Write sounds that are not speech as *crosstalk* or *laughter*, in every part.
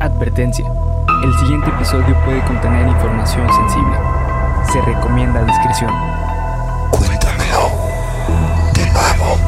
Advertencia. El siguiente episodio puede contener información sensible. Se recomienda discreción. Cuéntamelo de nuevo.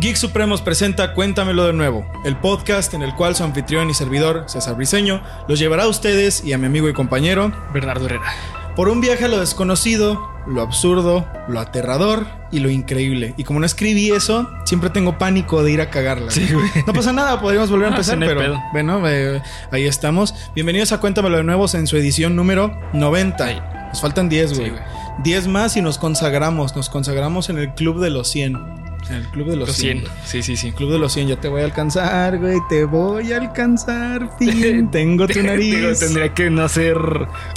Geek Supremos presenta Cuéntamelo de nuevo, el podcast en el cual su anfitrión y servidor, César Briseño, los llevará a ustedes y a mi amigo y compañero Bernardo Herrera. por un viaje a lo desconocido, lo absurdo, lo aterrador y lo increíble. Y como no escribí eso, siempre tengo pánico de ir a cagarla. Sí, güey. No pasa nada, podríamos volver a Ah, empezar, sí, no pero pedo. bueno, eh, ahí estamos. Bienvenidos a Cuéntamelo de nuevo en su edición número 90. Ay. Nos faltan 10, Sí, güey. güey. 10 más y nos consagramos. Nos consagramos en el club de los 100. El club de los, Los 100. 100. Sí, sí, sí. Club de los 100, ya te voy a alcanzar, güey. Te voy a alcanzar, fin. *laughs* Tengo tu Digo, nariz. tendría que nacer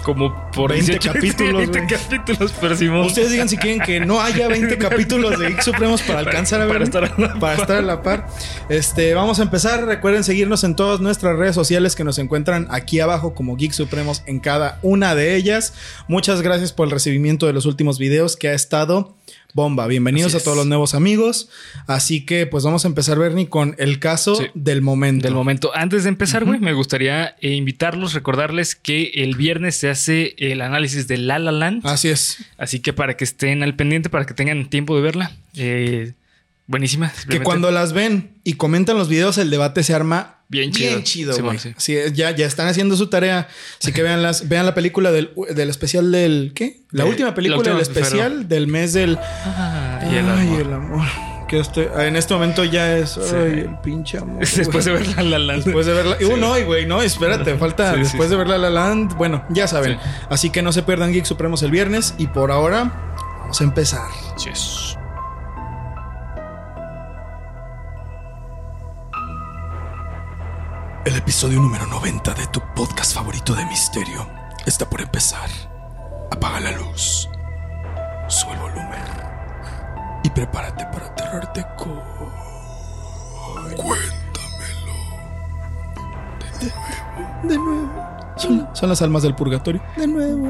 como por 20 18 capítulos, 20 güey. capítulos, pero Simón. Ustedes digan si quieren que no haya 20 capítulos de Geek Supremos para alcanzar a ver. para estar a la para par. estar a la par. Este, vamos a empezar. Recuerden seguirnos en todas nuestras redes sociales que nos encuentran aquí abajo como Geek Supremos en cada una de ellas. Muchas gracias por el recibimiento de los últimos videos que ha estado bomba. Bienvenidos a todos los nuevos amigos. Así que pues vamos a empezar, Bernie, con el caso Sí. del momento. Del momento. Antes de empezar, güey, me gustaría eh, invitarlos, recordarles que el viernes se hace el análisis de La La Land. Así es. Así que para que estén al pendiente, para que tengan tiempo de verla. Eh, buenísima. Que cuando las ven y comentan los videos, el debate se arma Bien bien chido. chido, Simón, güey. sí. Es, ya, ya están haciendo su tarea. Así que vean, las, vean la película del, del especial del. ¿Qué? La De- última la película del especial del mes del. Ah, y el Ay, amor. el amor. Que estoy, en este momento ya es. Ay, el pinche amor. *laughs* Después de ver La La Land. Después de verla. Uh, no, güey, no, espérate, falta. Después de verla La La Land. Bueno, ya saben. Sí. Así que no se pierdan Geek Supremos el viernes. Y por ahora, vamos a empezar. Yes. El episodio número 90 de tu podcast favorito de misterio está por empezar. Apaga la luz, sube el volumen y prepárate para aterrarte con. Cuéntamelo. De nuevo. De nuevo. Son, son las almas del purgatorio. De nuevo.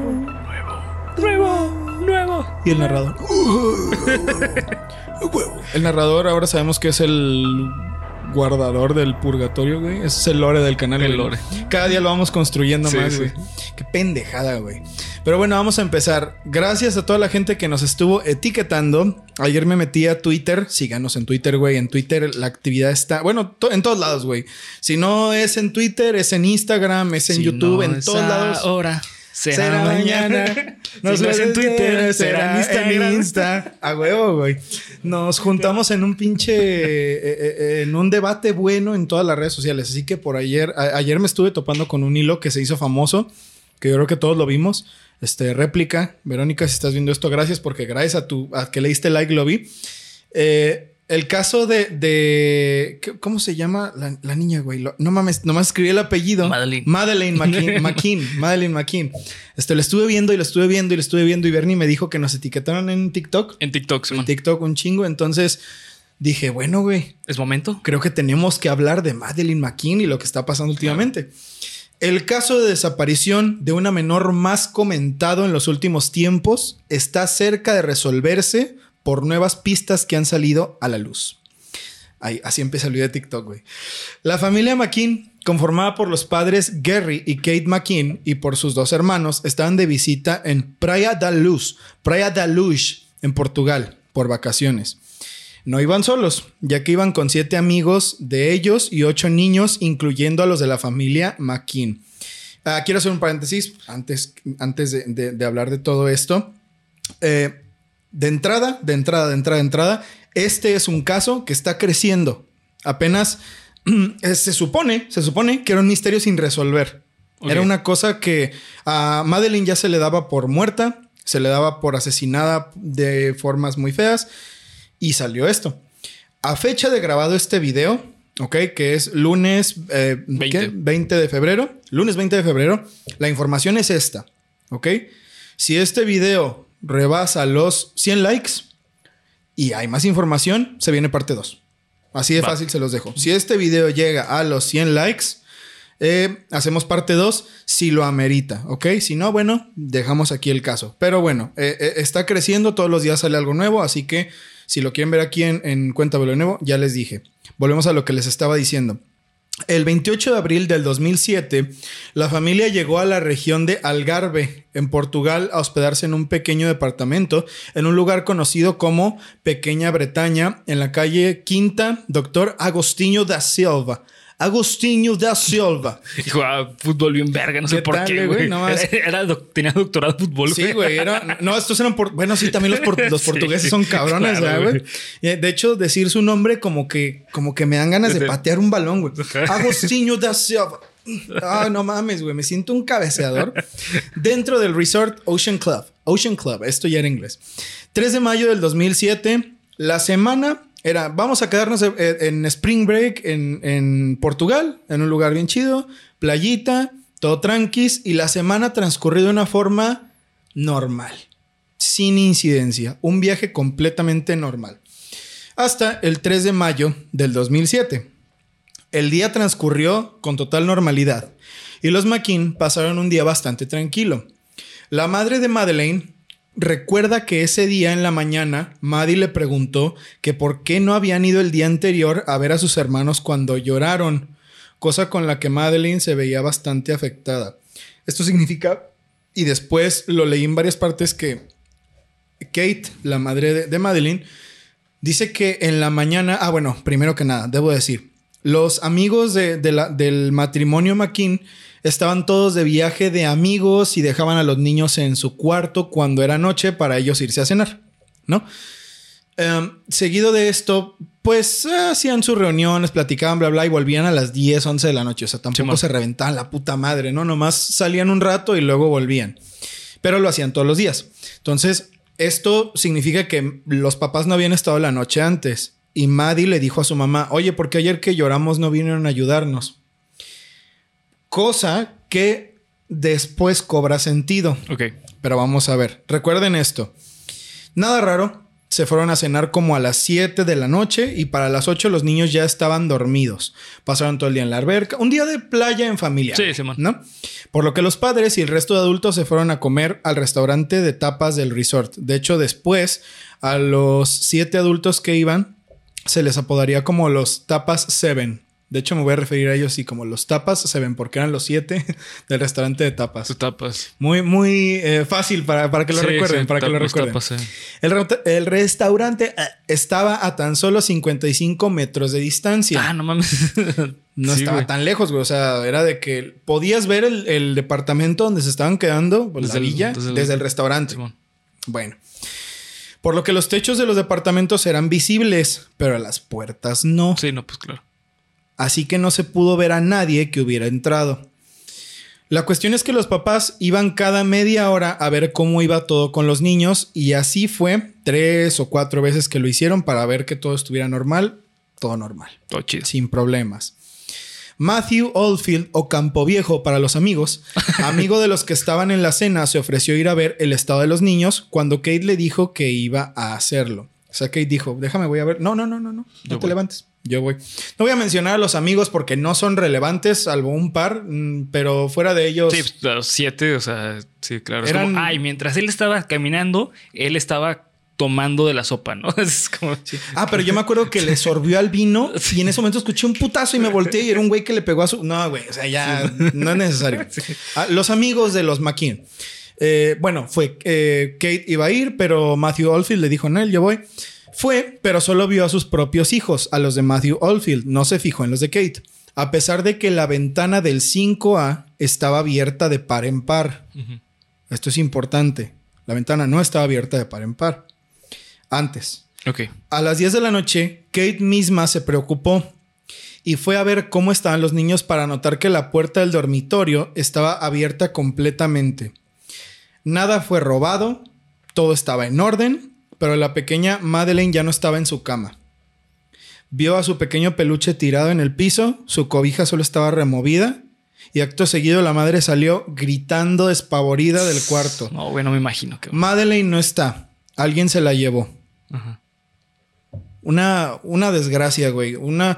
Nuevo, nuevo. Y el narrador. *laughs* El narrador ahora sabemos que es el guardador del purgatorio, güey. Ese es el lore del canal. El güey. lore. Cada día lo vamos construyendo Sí, más, sí. güey. Qué pendejada, güey. Pero bueno, vamos a empezar. Gracias a toda la gente que nos estuvo etiquetando. Ayer me metí a Twitter. Síganos en Twitter, güey. En Twitter la actividad está. Bueno, to- en todos lados, güey. Si no es en Twitter, es en Instagram, es en Si YouTube, no en todos lados. Ahora. Será, Será mañana. mañana. No Nos si en Twitter. Será en Instagram. Insta. A huevo, güey. Nos juntamos en un pinche. eh, eh, eh, en un debate bueno en todas las redes sociales. Así que por ayer. a- ayer me estuve topando con un hilo que se hizo famoso. Que yo creo que todos lo vimos. Este, réplica. Verónica, si estás viendo esto, gracias porque gracias a tu. a que le diste like, lo vi. Eh, el caso de, de- ¿qué- ¿Cómo se llama la, la niña, güey? Lo- no mames, nomás escribí el apellido. Madeleine. Madeleine *laughs* McKean. McKean, Madeleine McKean. Este, lo estuve viendo y lo estuve viendo y lo estuve viendo. Y Bernie me dijo que nos etiquetaron en TikTok. En TikTok, En Simón. TikTok un chingo. Entonces dije, bueno, güey, ¿Es momento? creo que tenemos que hablar de Madeleine McKean y lo que está pasando últimamente. El caso de desaparición de una menor más comentado en los últimos tiempos está cerca de resolverse por nuevas pistas que han salido a la luz. Ahí, así empieza el video de TikTok, güey. La familia McKean, conformada por los padres Gary y Kate McKean y por sus dos hermanos, estaban de visita en Praia da Luz, Praia da Luz, en Portugal, por vacaciones. No iban solos, ya que iban con siete amigos de ellos y ocho niños, incluyendo a los de la familia McKean. Ah, quiero hacer un paréntesis antes, antes de, de- de hablar de todo esto. Eh, de entrada, de entrada, de entrada, de entrada, este es un caso que está creciendo. Apenas *clears throat* eh, se supone, se supone que era un misterio sin resolver. Era una cosa que a Madeline ya se le daba por muerta, se le daba por asesinada de formas muy feas y salió esto. A fecha de grabado este video, ok, que es lunes eh, 20. ¿qué? 20 de febrero, lunes 20 de febrero, la información es esta, ok. Si este video rebasa los 100 likes y hay más información, se viene parte 2. Así de Va. fácil se los dejo. Si este video llega a los 100 likes, eh, hacemos parte 2 si lo amerita, ¿ok? Si no, bueno, dejamos aquí el caso. Pero bueno, eh, eh, está creciendo, todos los días sale algo nuevo, así que Si lo quieren ver aquí en, en Cuéntamelo de nuevo, ya les dije. Volvemos a lo que les estaba diciendo. El 28 de abril del 2007, la familia llegó a la región de Algarve, en Portugal, a hospedarse en un pequeño departamento en un lugar conocido como Pequeña Bretaña, en la calle Quinta Doctor Agostinho da Silva. Agostinho da Silva. *laughs* Y jugaba fútbol bien verga, no sé ¿Qué por tal, qué, güey? güey. No más. Era- era doc- tenía doctorado en fútbol, Sí, güey. Era, no, estos eran por. Bueno, sí, también los, por- *laughs* los Sí, portugueses son cabrones, claro, ¿verdad, güey. Y, De hecho, decir su nombre como que, como que me dan ganas de patear un balón, güey. Agostinho da Silva. Ah, no mames, güey. Me siento un cabeceador dentro del resort Ocean Club. Ocean Club, esto ya era inglés. 3 de mayo del 2007, la semana era, vamos a quedarnos en, en Spring Break en, en Portugal, en un lugar bien chido, playita, todo tranquis, y la semana transcurrió de una forma normal, sin incidencia, un viaje completamente normal. Hasta el 3 de mayo del 2007. El día transcurrió con total normalidad y los McKean pasaron un día bastante tranquilo. La madre de Madeleine recuerda que ese día en la mañana Maddie le preguntó que por qué no habían ido el día anterior a ver a sus hermanos cuando lloraron, cosa con la que Madeleine se veía bastante afectada. Esto significa, y después lo leí en varias partes, que Kate, la madre de, de Madeline, dice que en la mañana, ah bueno, primero que nada, debo decir, los amigos de- del matrimonio McKean estaban todos de viaje de amigos y dejaban a los niños en su cuarto cuando era noche para ellos irse a cenar, ¿no? Em, seguido de esto, pues eh, hacían sus reuniones, platicaban, bla, bla, y volvían a las 10, 11 de la noche. O sea, tampoco se reventaban la puta madre, ¿no? Nomás salían un rato y luego volvían. Pero lo hacían todos los días. Entonces, esto significa que los papás no habían estado la noche antes. Y Maddie le dijo a su mamá, oye, ¿por qué ayer que lloramos no vinieron a ayudarnos? Cosa que después cobra sentido. Ok. Pero vamos a ver. Recuerden esto. Nada raro. Se fueron a cenar como a las 7 de la noche y para las 8 los niños ya estaban dormidos. Pasaron todo el día en la alberca. Un día de playa en familia. Sí, Simón. ¿No? Por lo que los padres y el resto de adultos se fueron a comer al restaurante de tapas del resort. De hecho, después, a los siete adultos que iban, se les apodaría como los tapas seven. De hecho, me voy a referir a ellos así como los tapas seven, porque eran los siete *laughs* del restaurante de tapas. Sus tapas. Muy, muy eh, fácil para, para que lo Sí, recuerden, sí, para que lo recuerden. tapas. El, re- el restaurante eh, estaba a tan solo 55 metros de distancia. Ah, no mames. *laughs* no estaba güey. tan lejos, güey. O sea, era de que podías ver el, el departamento donde se estaban quedando, pues, Desde la el- villa, desde desde el- el, restaurante. Simón. Bueno. Por lo que los techos de los departamentos eran visibles, pero las puertas no. Sí, no, pues claro. Así que no se pudo ver a nadie que hubiera entrado. La cuestión es que los papás iban cada media hora a ver cómo iba todo con los niños y así fue tres o cuatro veces que lo hicieron para ver que todo estuviera normal, todo normal, Todo chido. sin problemas. Matthew Oldfield o Campo Viejo para los amigos, *laughs* amigo de los que estaban en la cena, se ofreció ir a ver el estado de los niños cuando Kate le dijo que iba a hacerlo. O sea, Kate dijo, déjame, voy a ver. No, no, no, no, no, no Yo te voy. levantes. Yo voy. No voy a mencionar a los amigos porque no son relevantes, salvo un par, mm, pero fuera de ellos. Sí, los siete, o sea, sí, claro. Es Eran- como, ay, mientras él estaba caminando, él estaba tomando de la sopa, ¿no? *laughs* Es como. Sí. Ah, pero yo me acuerdo que le *laughs* sorbió al vino y en ese momento escuché un putazo y me volteé y era un güey que le pegó a su. No, güey, o sea, ya no es necesario. *laughs* Ah, los amigos de los McKean. Eh, bueno, fue eh, Kate iba a ir, pero Matthew Oldfield le dijo, no, yo voy. Fue, pero solo vio a sus propios hijos, a los de Matthew Oldfield, no se fijó en los de Kate. A pesar de que la ventana del 5A estaba abierta de par en par. Esto es importante. La ventana no estaba abierta de par en par. Antes. Ok. A las 10 de la noche, Kate misma se preocupó y fue a ver cómo estaban los niños para notar que la puerta del dormitorio estaba abierta completamente. Nada fue robado, todo estaba en orden, pero la pequeña Madeleine ya no estaba en su cama. Vio a su pequeño peluche tirado en el piso, su cobija solo estaba removida y acto seguido la madre salió gritando despavorida del cuarto. No, bueno, me imagino que. Madeleine no está, alguien se la llevó. Ajá. Una, una desgracia, güey. Una.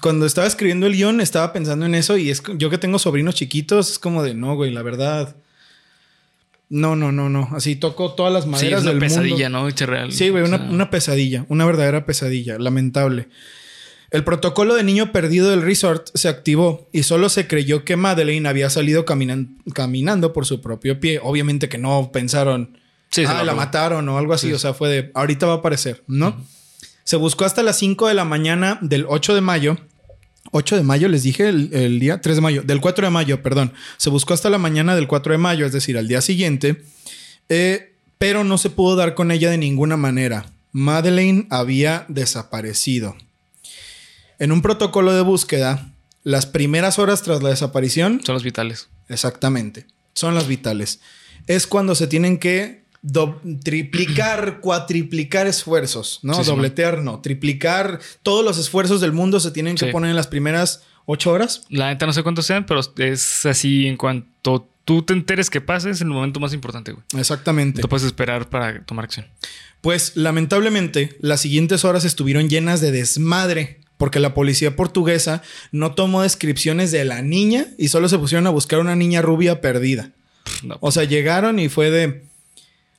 Cuando estaba escribiendo el guion, estaba pensando en eso. Y es yo que tengo sobrinos chiquitos, es como de no, güey, la verdad. No, no, no, no. Así tocó todas las Sí, maderas es una del pesadilla, mundo. ¿no? Real. Sí, güey, O una, sea, una pesadilla, una verdadera pesadilla, lamentable. El protocolo de niño perdido del resort se activó y solo se creyó que Madeleine había salido caminan- caminando por su propio pie. Obviamente que no pensaron, Sí, se ah, la mataron o algo así. Sí. O sea, fue de, ahorita va a aparecer, ¿no? Se buscó hasta las 5 de la mañana del 8 de mayo. 8 de mayo, les dije el, el día 3 de mayo, del 4 de mayo, perdón. Se buscó hasta la mañana del 4 de mayo, es decir, al día siguiente. Eh, pero no se pudo dar con ella de ninguna manera. Madeleine había desaparecido. En un protocolo de búsqueda, las primeras horas tras la desaparición, Son los vitales. exactamente, son las vitales. Es cuando se tienen que do- triplicar, *clears throat* cuatriplicar esfuerzos, ¿no? Sí, sí, Dobletear, no. Triplicar todos los esfuerzos del mundo se tienen que Sí. poner en las primeras ocho horas. La neta no sé cuántos sean, pero es así en cuanto tú te enteres que pase, es el momento más importante, güey. Exactamente. No te puedes esperar para tomar acción. Pues lamentablemente las siguientes horas estuvieron llenas de desmadre porque la policía portuguesa no tomó descripciones de la niña y solo se pusieron a buscar una niña rubia perdida. No. O sea, llegaron y fue de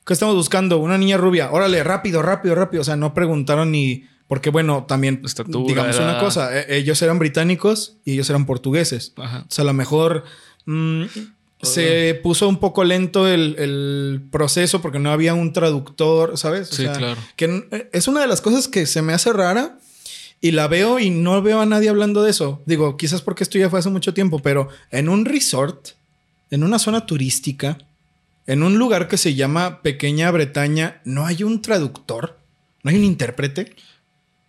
¿qué estamos buscando? Una niña rubia. Órale, rápido, rápido, rápido. O sea, no preguntaron ni porque bueno, también Estatura, digamos una cosa, e- ellos eran británicos y ellos eran portugueses. Ajá. O sea, a lo mejor mm, se puso un poco lento el, el proceso porque no había un traductor, ¿sabes? O Sí, sea, claro. Que n- es una de las cosas que se me hace rara y la veo y no veo a nadie hablando de eso. Digo, quizás porque esto ya fue hace mucho tiempo, pero en un resort, en una zona turística, en un lugar que se llama Pequeña Bretaña, ¿no hay un traductor? ¿No hay un intérprete?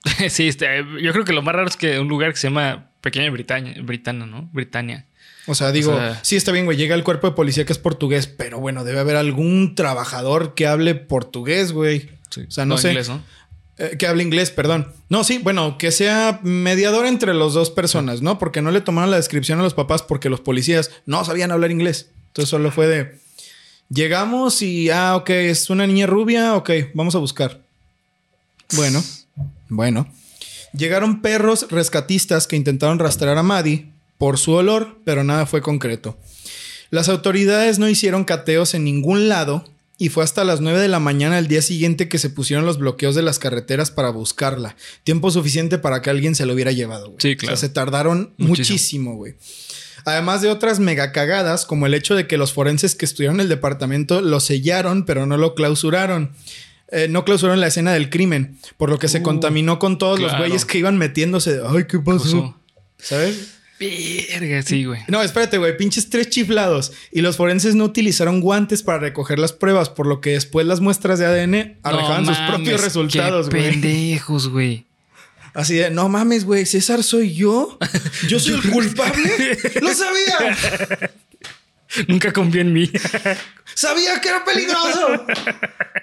*laughs* sí, este, yo creo que lo más raro es que un lugar que se llama Pequeña Britaña, Britana, ¿no? Britannia. O sea, digo, O sea- sí está bien, güey. Llega el cuerpo de policía que es portugués, pero bueno, debe haber algún trabajador que hable portugués, güey. Sí. O sea, no sé. inglés, ¿no? Eh, que hable inglés, perdón. No, sí, bueno, que sea mediador entre las dos personas, ¿no? Porque no le tomaron la descripción a los papás porque los policías no sabían hablar inglés. Entonces solo fue de. Llegamos y, ah, ok, es una niña rubia, ok, vamos a buscar. Bueno, bueno. Llegaron perros rescatistas que intentaron rastrear a Maddie por su olor, pero nada fue concreto. Las autoridades no hicieron cateos en ningún lado y fue hasta las 9 de la mañana del día siguiente que se pusieron los bloqueos de las carreteras para buscarla. Tiempo suficiente para que alguien se lo hubiera llevado. güey. Sí, O claro. sea, se tardaron Muchísimo. muchísimo, güey. Además de otras mega cagadas, como el hecho de que los forenses que estudiaron el departamento lo sellaron, pero no lo clausuraron. Eh, no clausuraron la escena del crimen, por lo que se Uh, contaminó con todos los güeyes que iban metiéndose. de, Ay, ¿qué pasó? Pasó. ¿Sabes? Verga, sí, güey. No, espérate, güey, pinches tres chiflados. Y los forenses no utilizaron guantes para recoger las pruebas, por lo que después las muestras de ADN arrojaban No sus propios resultados, qué güey. pendejos, güey. Así de, no mames, güey, César soy yo. Yo soy el *laughs* culpable. *laughs* ¡Lo sabía! Nunca confié en mí. ¡Sabía que era peligroso!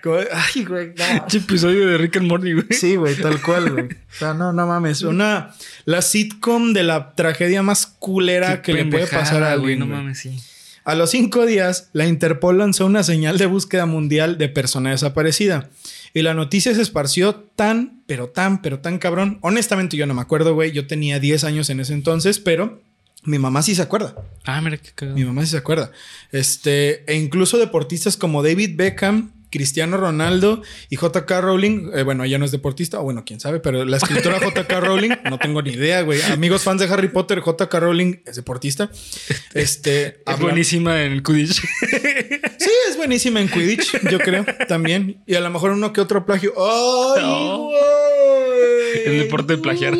Como, Ay, güey, no. Este episodio de Rick and Morty, güey. Sí, güey, tal cual, güey. O sea, no, no mames. Una, la sitcom de la tragedia más culera Qué que le puede pasar a güey. alguien. No mames, sí. A los cinco días, la Interpol lanzó una señal de búsqueda mundial de persona desaparecida. Y la noticia se esparció tan, pero tan, pero tan cabrón. Honestamente, yo no me acuerdo, güey. Yo tenía 10 años en ese entonces, pero mi mamá sí se acuerda. Ah, mira qué cagado. Mi mamá sí se acuerda. Este, e incluso deportistas como David Beckham, Cristiano Ronaldo y JK Rowling. eh, bueno, ella no es deportista, o bueno, quién sabe, pero la escritora *laughs* JK Rowling, no tengo ni idea, güey. Amigos fans de Harry Potter, JK Rowling es deportista. *laughs* Este, Es habla- buenísima en el Quidditch. *laughs* Sí, es buenísima en Quidditch, yo creo, también. Y a lo mejor uno que otro plagio. ¡Ay, No. güey! El deporte de plagiar.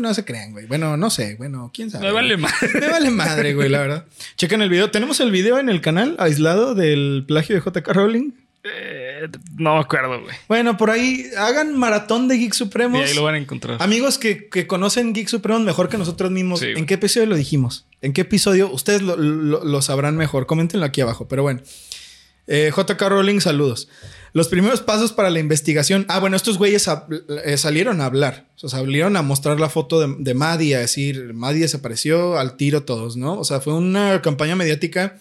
No se crean, güey. Bueno, no sé. Bueno, quién sabe. Me vale más. Me vale madre, güey, la verdad. Chequen el video. Tenemos el video en el canal aislado del plagio de JK Rowling. Eh, no me acuerdo, güey. Bueno, por ahí hagan maratón de Geek Y Supremos. ahí lo van a encontrar. Amigos que, que conocen Geek Supremos mejor que nosotros mismos. Sí. ¿En qué episodio lo dijimos? ¿En qué episodio? Ustedes lo, lo- lo sabrán mejor. Coméntenlo aquí abajo. Pero bueno. Eh, JK Rowling, saludos. Los primeros pasos para la investigación. Ah, bueno, estos güeyes eh, salieron a hablar. O sea, salieron a mostrar la foto de, de Maddie, a decir, Maddie desapareció al tiro todos, ¿no? O sea, fue una campaña mediática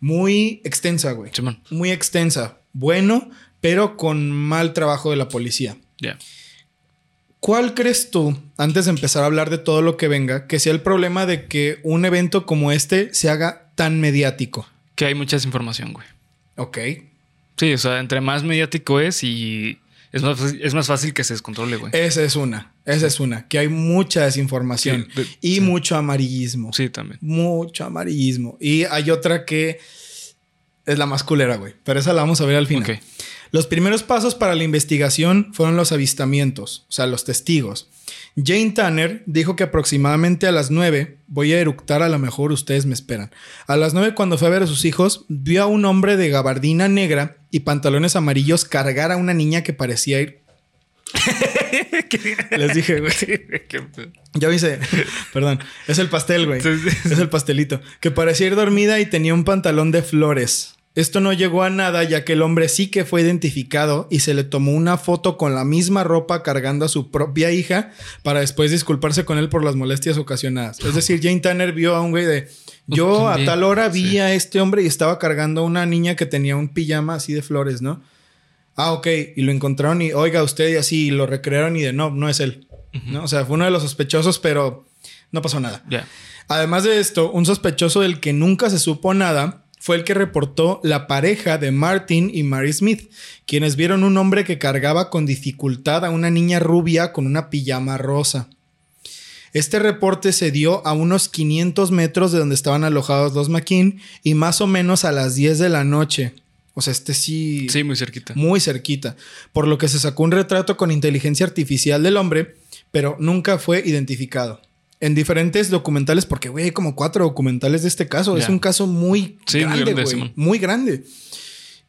muy extensa, güey. Simón. Muy extensa. Bueno, pero con mal trabajo de la policía. Ya. ¿Cuál crees tú, antes de empezar a hablar de todo lo que venga, que sea el problema de que un evento como este se haga tan mediático? Que hay mucha desinformación, güey. Ok. Sí, o sea, entre más mediático es y es más, fácil- es más fácil que se descontrole, güey. Esa es una. Esa es una. Que hay mucha desinformación Sí, de- y sí. mucho amarillismo. Sí, también. Mucho amarillismo. Y hay otra que es la más culera, güey. Pero esa la vamos a ver al final. Ok. Los primeros pasos para la investigación fueron los avistamientos, o sea, los testigos. Jane Tanner dijo que aproximadamente a las 9, voy a eructar, a lo mejor ustedes me esperan. A las 9 cuando fue a ver a sus hijos, vio a un hombre de gabardina negra y pantalones amarillos cargar a una niña que parecía ir... *laughs* Les dije, güey. Ya hice. Perdón. Es el pastel, güey. Es el pastelito. Que parecía ir dormida y tenía un pantalón de flores. Esto no llegó a nada ya que el hombre sí que fue identificado y se le tomó una foto con la misma ropa cargando a su propia hija para después disculparse con él por las molestias ocasionadas. Es decir, Jane Tanner vio a un güey de... Yo a tal hora vi Sí. a este hombre y estaba cargando a una niña que tenía un pijama así de flores, ¿no? Ah, ok. Y lo encontraron y, oiga, usted y así, y lo recrearon y de, no, no es él. ¿No? O sea, fue uno de los sospechosos, pero no pasó nada. Además de esto, un sospechoso del que nunca se supo nada fue el que reportó la pareja de Martin y Mary Smith, quienes vieron un hombre que cargaba con dificultad a una niña rubia con una pijama rosa. Este reporte se dio a unos 500 metros de donde estaban alojados los McKean y más o menos a las 10 de la noche. O sea, este sí, Sí, muy cerquita. muy cerquita, por lo que se sacó un retrato con inteligencia artificial del hombre, pero nunca fue identificado. En diferentes documentales, porque güey, hay como cuatro documentales de este caso. Es un caso muy Sí, grande, güey. Muy grande.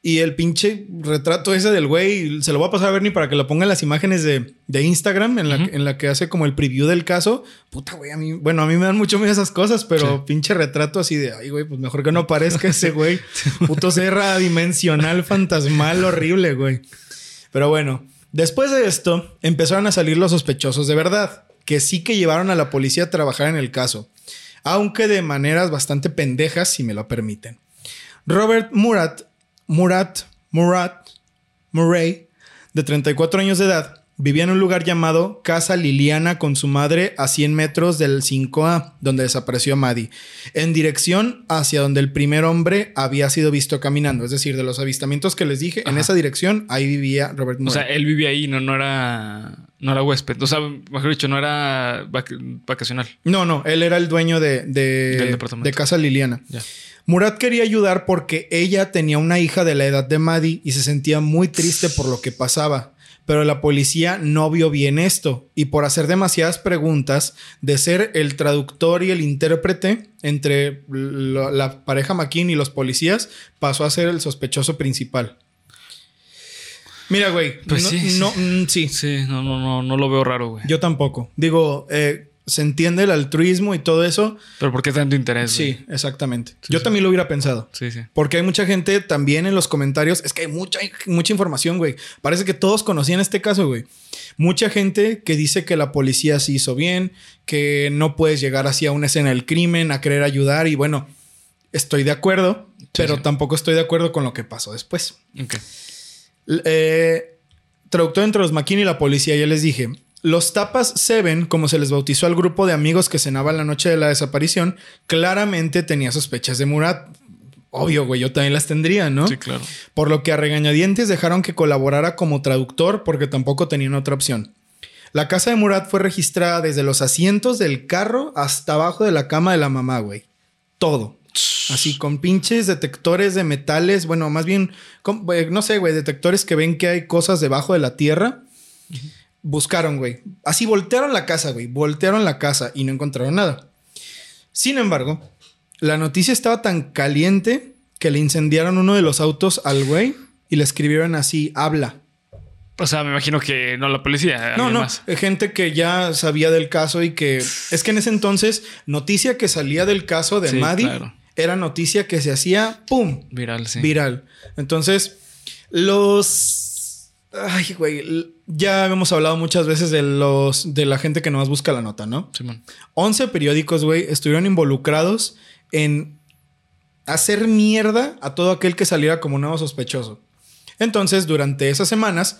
Y el pinche retrato ese del güey, se lo voy a pasar a Bernie para que lo ponga en las imágenes de, de Instagram, en la, en la que hace como el preview del caso. Puta, güey, a mí, bueno, a mí me dan mucho miedo esas cosas, pero Sí. pinche retrato así de, ay, güey, pues mejor que no aparezca ese güey. *laughs* Puto serra dimensional, fantasmal, horrible, güey. Pero bueno, después de esto, empezaron a salir los sospechosos de verdad, que sí que llevaron a la policía a trabajar en el caso, aunque de maneras bastante pendejas, si me lo permiten. Robert Murat, Murat, Murat, Murray, de 34 años de edad, vivía en un lugar llamado Casa Liliana con su madre a 100 metros del 5A, donde desapareció Maddie, en dirección hacia donde el primer hombre había sido visto caminando. Es decir, de los avistamientos que les dije, en esa dirección, ahí vivía Robert O Murat. sea, él vivía ahí, no, no era. No era huésped. O sea, mejor dicho, no era vac- vacacional. no, no, él era el dueño de, de, Casa Liliana. Ya. Murat quería ayudar porque ella tenía una hija de la edad de Maddie y se sentía muy triste por lo que pasaba. Pero la policía no vio bien esto y por hacer demasiadas preguntas, de ser el traductor y el intérprete entre la pareja McKean y los policías, pasó a ser el sospechoso principal. Mira, güey. Pues no, sí, sí. no, mm, sí. Sí, no, no, no, no lo veo raro, güey. Yo tampoco. Digo, eh, se entiende el altruismo y todo eso. Pero ¿por qué tanto interés? Sí, güey? exactamente. Sí, Yo sí. también lo hubiera pensado. Sí, sí. Porque hay mucha gente también en los comentarios. Es que hay mucha, mucha información, güey. Parece que todos conocían este caso, güey. Mucha gente que dice que la policía sí hizo bien, que no puedes llegar así a una escena del crimen, a querer ayudar. Y bueno, estoy de acuerdo, pero tampoco estoy de acuerdo con lo que pasó después. Ok. Eh, traductor entre los McKinney y la policía, ya les dije. Los Tapas Seven, como se les bautizó al grupo de amigos que cenaba la noche de la desaparición, claramente tenía sospechas de Murat. Obvio, güey, yo también las tendría, ¿no? Sí, claro. Por lo que a regañadientes dejaron que colaborara como traductor porque tampoco tenían otra opción. La casa de Murat fue registrada desde los asientos del carro hasta abajo de la cama de la mamá, güey. Todo. Así, con pinches detectores de metales, bueno, más bien, con- eh, no sé, güey, detectores que ven que hay cosas debajo de la tierra. Buscaron, güey. Así voltearon la casa, güey. Voltearon la casa y no encontraron nada. Sin embargo, la noticia estaba tan caliente que le incendiaron uno de los autos al güey y le escribieron así, habla. O sea, me imagino que no la policía. No, no, Más. eh, gente que ya sabía del caso y que *sighs* es que en ese entonces noticia que salía del caso de Sí, Maddie claro. era noticia que se hacía pum, Viral, sí. viral. Entonces, los ay, güey, ya hemos hablado muchas veces de los de la gente que nomás busca la nota, ¿no? Simón. 11 periódicos, güey, estuvieron involucrados en hacer mierda a todo aquel que saliera como nuevo sospechoso. Entonces, durante esas semanas,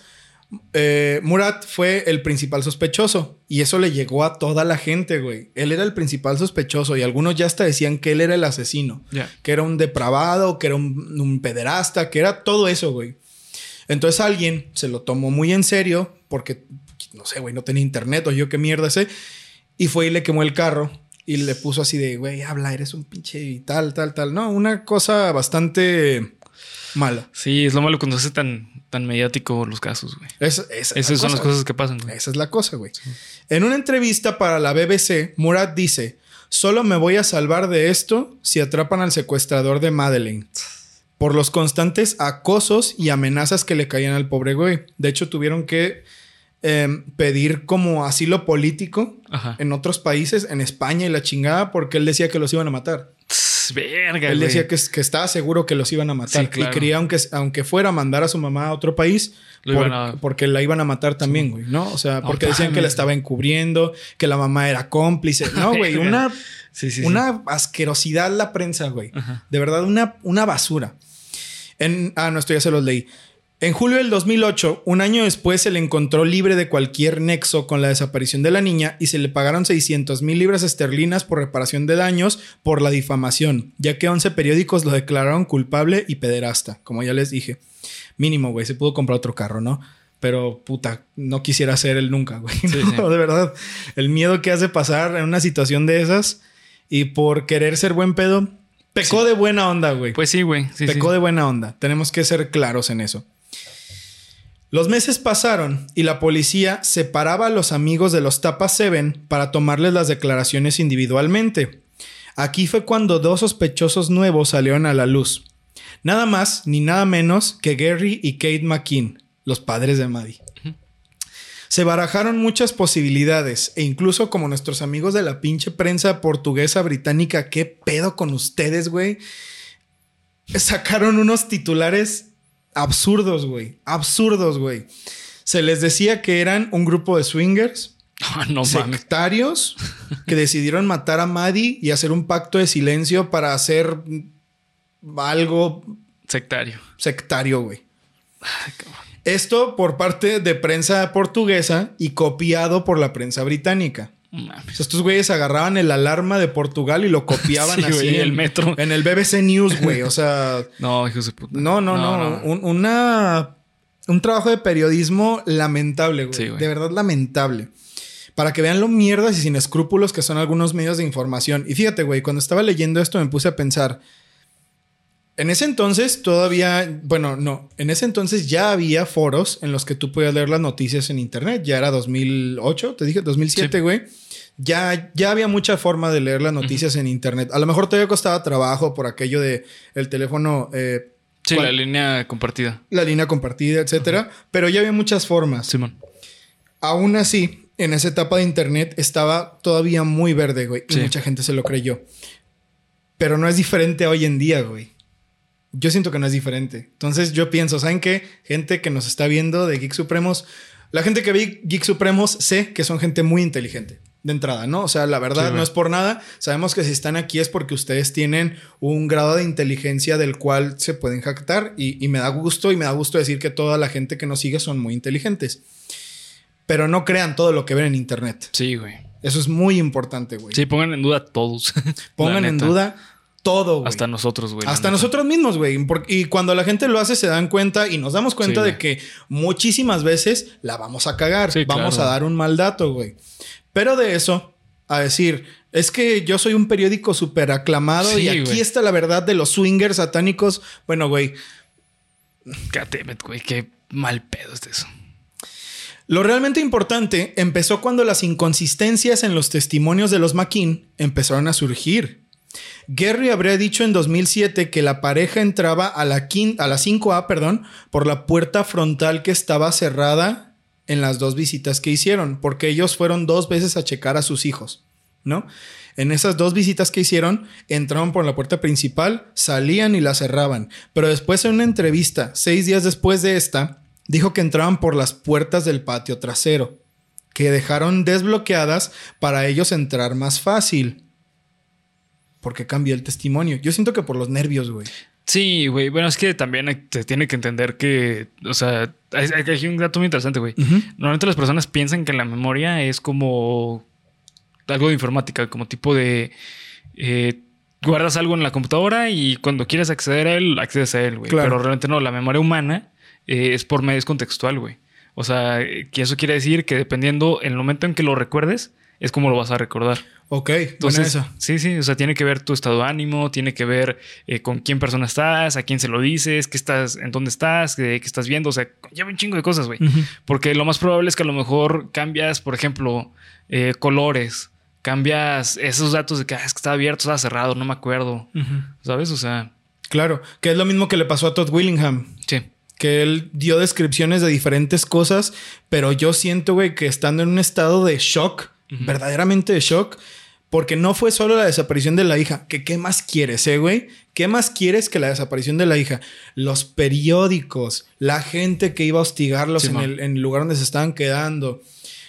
Eh, Murat fue el principal sospechoso y eso le llegó a toda la gente, güey. Él era el principal sospechoso y algunos ya hasta decían que él era el asesino, que era un depravado, que era un, un pederasta, que era todo eso, güey. Entonces alguien se lo tomó muy en serio porque, no sé, güey, no tenía internet o yo qué mierda sé, y fue y le quemó el carro y le puso así de, güey, habla, eres un pinche y tal, tal, tal. No, una cosa bastante mala. Sí, es lo malo cuando se hace tan, tan mediático los casos, güey. Es- esa es la Esas son las cosa, cosas que pasan, güey. Esa es la cosa, güey. En una entrevista para la BBC, Murat dice: Solo me voy a salvar de esto si atrapan al secuestrador de Madeleine. Por los constantes acosos y amenazas que le caían al pobre güey. De hecho, tuvieron que em, pedir como asilo político Ajá. en otros países, en España y la chingada, porque él decía que los iban a matar. Tss, Verga, Él güey. decía que, que estaba seguro que los iban a matar. Sí, claro. Y quería, aunque, aunque fuera a mandar a su mamá a otro país, por- a- porque la iban a matar también, güey, ¿no? O sea, porque decían que la estaba encubriendo, que la mamá era cómplice. *laughs* No, güey, una, sí. asquerosidad la prensa, güey. Ajá. De verdad, una, una basura. En, ah, no, esto ya se los leí. En julio del 2008, un año después, se le encontró libre de cualquier nexo con la desaparición de la niña y se le pagaron 600 mil libras esterlinas por reparación de daños por la difamación, ya que 11 periódicos lo declararon culpable y pederasta, como ya les dije. Mínimo, güey, se pudo comprar otro carro, ¿no? Pero puta, no quisiera ser él nunca, güey. Sí, No, sí. *laughs* de verdad. El miedo que hace pasar en una situación de esas y por querer ser buen pedo, pecó de buena onda, güey. Pues sí, güey. Sí, Pecó sí. de buena onda. Tenemos que ser claros en eso. Los meses pasaron y la policía separaba a los amigos de los Tapa Seven para tomarles las declaraciones individualmente. Aquí fue cuando dos sospechosos nuevos salieron a la luz. Nada más ni nada menos que Gary y Kate McKean, los padres de Maddie. Se barajaron muchas posibilidades e incluso como nuestros amigos de la pinche prensa portuguesa británica, ¿qué pedo con ustedes, güey? Sacaron unos titulares absurdos, güey. Absurdos, güey. Se les decía que eran un grupo de swingers, Ah, no sectarios, que decidieron matar a Maddie y hacer un pacto de silencio para hacer algo Sectario. sectario, güey. Esto por parte de prensa portuguesa y copiado por la prensa británica. Mames. estos güeyes agarraban el alarma de Portugal y lo *laughs* copiaban Sí, así güey, en el metro. En el BBC News, güey. O sea, *laughs* No, hijos de puta. no, no, no. Un, una, un trabajo de periodismo lamentable, güey. Sí, güey. de verdad lamentable. Para que vean lo mierdas y sin escrúpulos que son algunos medios de información. Y fíjate, güey, cuando estaba leyendo esto me puse a pensar. En ese entonces todavía, bueno, no, en ese entonces ya había foros en los que tú podías leer las noticias en internet. Ya era 2008, te dije, 2007, Sí. güey. Ya, ya había mucha forma de leer las noticias en internet. A lo mejor todavía costaba trabajo por aquello de el teléfono, eh, Sí, ¿Cuál? la línea compartida. la línea compartida, etcétera. Pero ya había muchas formas. Simón. Aún así, en esa etapa de internet estaba todavía muy verde, güey. Y mucha gente se lo creyó. Pero no es diferente hoy en día, güey. Yo siento que no es diferente. Entonces yo pienso, ¿saben qué? Gente que nos está viendo de Geek Supremos, la gente que ve Geek Supremos sé que son gente muy inteligente. De entrada, ¿no? O sea, la verdad Sí, no es por nada. Sabemos que si están aquí es porque ustedes tienen un grado de inteligencia del cual se pueden jactar. Y, y me da gusto y me da gusto decir que toda la gente que nos sigue son muy inteligentes. Pero no crean todo lo que ven en internet. Sí, güey. Eso es muy importante, güey. Sí, pongan en duda todos. *laughs* Pongan en duda todo, güey. Hasta nosotros, güey. Hasta nosotros mismos, güey. Y cuando la gente lo hace, se dan cuenta y nos damos cuenta Sí, de que muchísimas veces la vamos a cagar. Sí, vamos claro. a dar un mal dato, güey. Pero de eso a decir, es que yo soy un periódico súper aclamado Sí, y aquí está la verdad de los swingers satánicos. Bueno, güey, güey. Qué mal pedo es eso. Lo realmente importante empezó cuando las inconsistencias en los testimonios de los McKean empezaron a surgir. Gary habría dicho en 2007 que la pareja entraba a la, a la 5A perdón, por la puerta frontal que estaba cerrada en las dos visitas que hicieron, porque ellos fueron dos veces a checar a sus hijos, ¿no? En esas dos visitas que hicieron, entraban por la puerta principal, salían y la cerraban. Pero después en una entrevista, seis días después de esta, dijo que entraban por las puertas del patio trasero, que dejaron desbloqueadas para ellos entrar más fácil. Porque cambió el testimonio. Yo siento que por los nervios, güey. Sí, güey. Bueno, es que también se tiene que entender que, o sea, hay, hay un dato muy interesante, güey. Normalmente las personas piensan que la memoria es como algo de informática, como tipo de... Eh, guardas algo en la computadora y cuando quieres acceder a él, accedes a él, güey. Pero realmente no, la memoria humana eh, es por medios contextual, güey. O sea, que eso quiere decir que dependiendo el momento en que lo recuerdes, es como lo vas a recordar. Ok, entonces sí, sí, o sea, tiene que ver tu estado de ánimo, tiene que ver eh, con quién persona estás, a quién se lo dices, qué estás, en dónde estás, qué, estás viendo, o sea, lleva un chingo de cosas, güey. Porque lo más probable es que a lo mejor cambias, por ejemplo, eh, colores, cambias esos datos de que, ah, es que estaba abierto, estaba cerrado, no me acuerdo, ¿sabes? O sea... Claro, que es lo mismo que le pasó a Todd Willingham. Sí que él dio descripciones de diferentes cosas, pero yo siento, güey, que estando en un estado de shock, verdaderamente de shock, porque no fue solo la desaparición de la hija, que qué más quieres, eh, güey? ¿Qué más quieres que la desaparición de la hija? Los periódicos, la gente que iba a hostigarlos en, el, lugar donde se estaban quedando,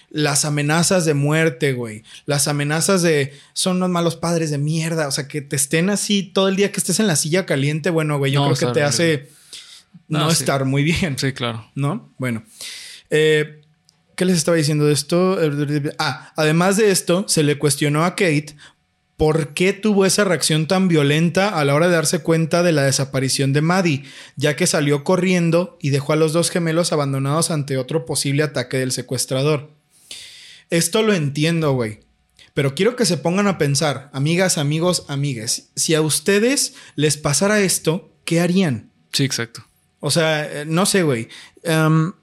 las amenazas de muerte, güey, las amenazas de son unos malos padres de mierda, o sea, que te estén así todo el día que estés en la silla caliente, bueno, güey, yo creo que te hace no, estar muy bien. Sí, claro. ¿No? Bueno. Eh, ¿Qué les estaba diciendo de esto? Ah, además de esto, se le cuestionó a Kate por qué tuvo esa reacción tan violenta a la hora de darse cuenta de la desaparición de Maddie, ya que salió corriendo y dejó a los dos gemelos abandonados ante otro posible ataque del secuestrador. Esto lo entiendo, güey. Pero quiero que se pongan a pensar, amigas, amigos, amigues, si a ustedes les pasara esto, ¿qué harían? Sí, exacto. O sea, eh, no sé, güey. Em,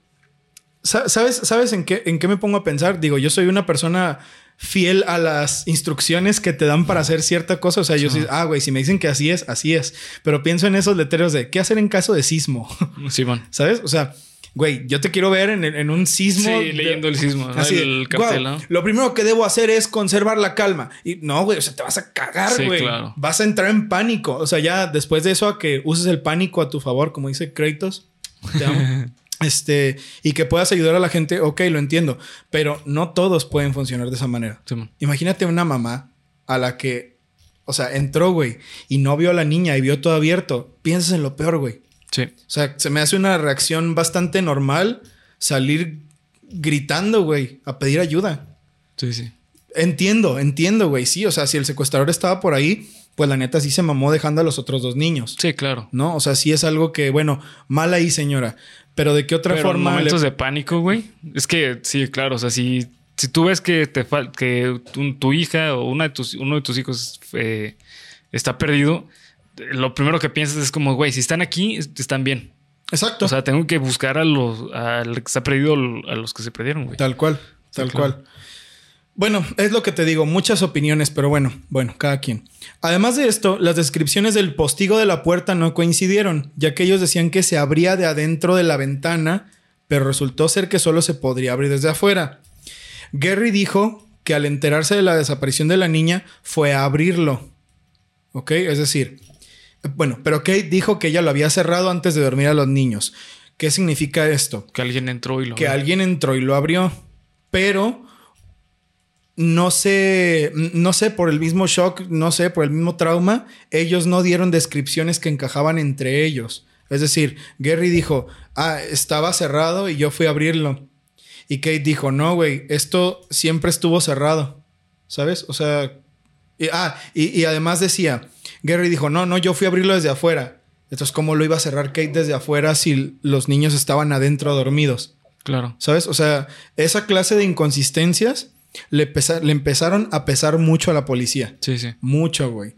¿Sabes, ¿Sabes en qué, en qué me pongo a pensar? Digo, yo soy una persona fiel a las instrucciones que te dan para hacer cierta cosa. O sea, yo sí, ah, güey, si me dicen que así es, así es. Pero pienso en esos letreros de qué hacer en caso de sismo. *laughs* Simón. ¿Sabes? O sea, güey, yo te quiero ver en, un sismo. Sí, leyendo el sismo. Así, el cartel, Lo primero que debo hacer es conservar la calma. Y no, güey, o sea, te vas a cagar, güey. claro. Vas a entrar en pánico. O sea, ya después de eso, a que uses el pánico a tu favor, como dice Kratos. Te amo. *laughs* Este, y que puedas ayudar a la gente, ok, lo entiendo, pero no todos pueden funcionar de esa manera. Imagínate una mamá a la que, o sea, entró, güey, y no vio a la niña y vio todo abierto. Piensas en lo peor, güey. Sí. O sea, se me hace una reacción bastante normal salir gritando, güey, a pedir ayuda. Sí, sí. Entiendo, entiendo, güey. Sí, o sea, si el secuestrador estaba por ahí, pues la neta sí se mamó dejando a los otros dos niños. Sí, claro. ¿No? O sea, sí es algo que, bueno, mal ahí, señora. Pero de qué otra Pero forma. En momentos de pánico, güey. Es que sí, claro. O sea, si, si tú ves que te que tu, hija o una de tus, uno de tus hijos eh, está perdido, lo primero que piensas es como, güey, si están aquí, están bien. Exacto. O sea, tengo que buscar a los al que está perdido, a los que se perdieron, güey. Tal cual, tal cual. Bueno, es lo que te digo, muchas opiniones, pero bueno, bueno, cada quien. Además de esto, las descripciones del postigo de la puerta no coincidieron, ya que ellos decían que se abría de adentro de la ventana, pero resultó ser que solo se podría abrir desde afuera. Gary dijo que al enterarse de la desaparición de la niña fue a abrirlo. ¿Ok? Es decir, bueno, pero Kate dijo que ella lo había cerrado antes de dormir a los niños. ¿Qué significa esto? Que alguien entró y lo Que alguien entró y lo abrió. Pero no sé, no sé, por el mismo shock, no sé, por el mismo trauma, ellos no dieron descripciones que encajaban entre ellos. Es decir, Gary dijo, ah, estaba cerrado y yo fui a abrirlo. Y Kate dijo, no, güey, esto siempre estuvo cerrado. ¿Sabes? O sea, y, ah, y, además decía, Gary dijo, no, no, yo fui a abrirlo desde afuera. Entonces, ¿cómo lo iba a cerrar Kate desde afuera si los niños estaban adentro dormidos? Claro. ¿Sabes? O sea, esa clase de inconsistencias le, le empezaron a pesar mucho a la policía. Sí, sí. Mucho, güey.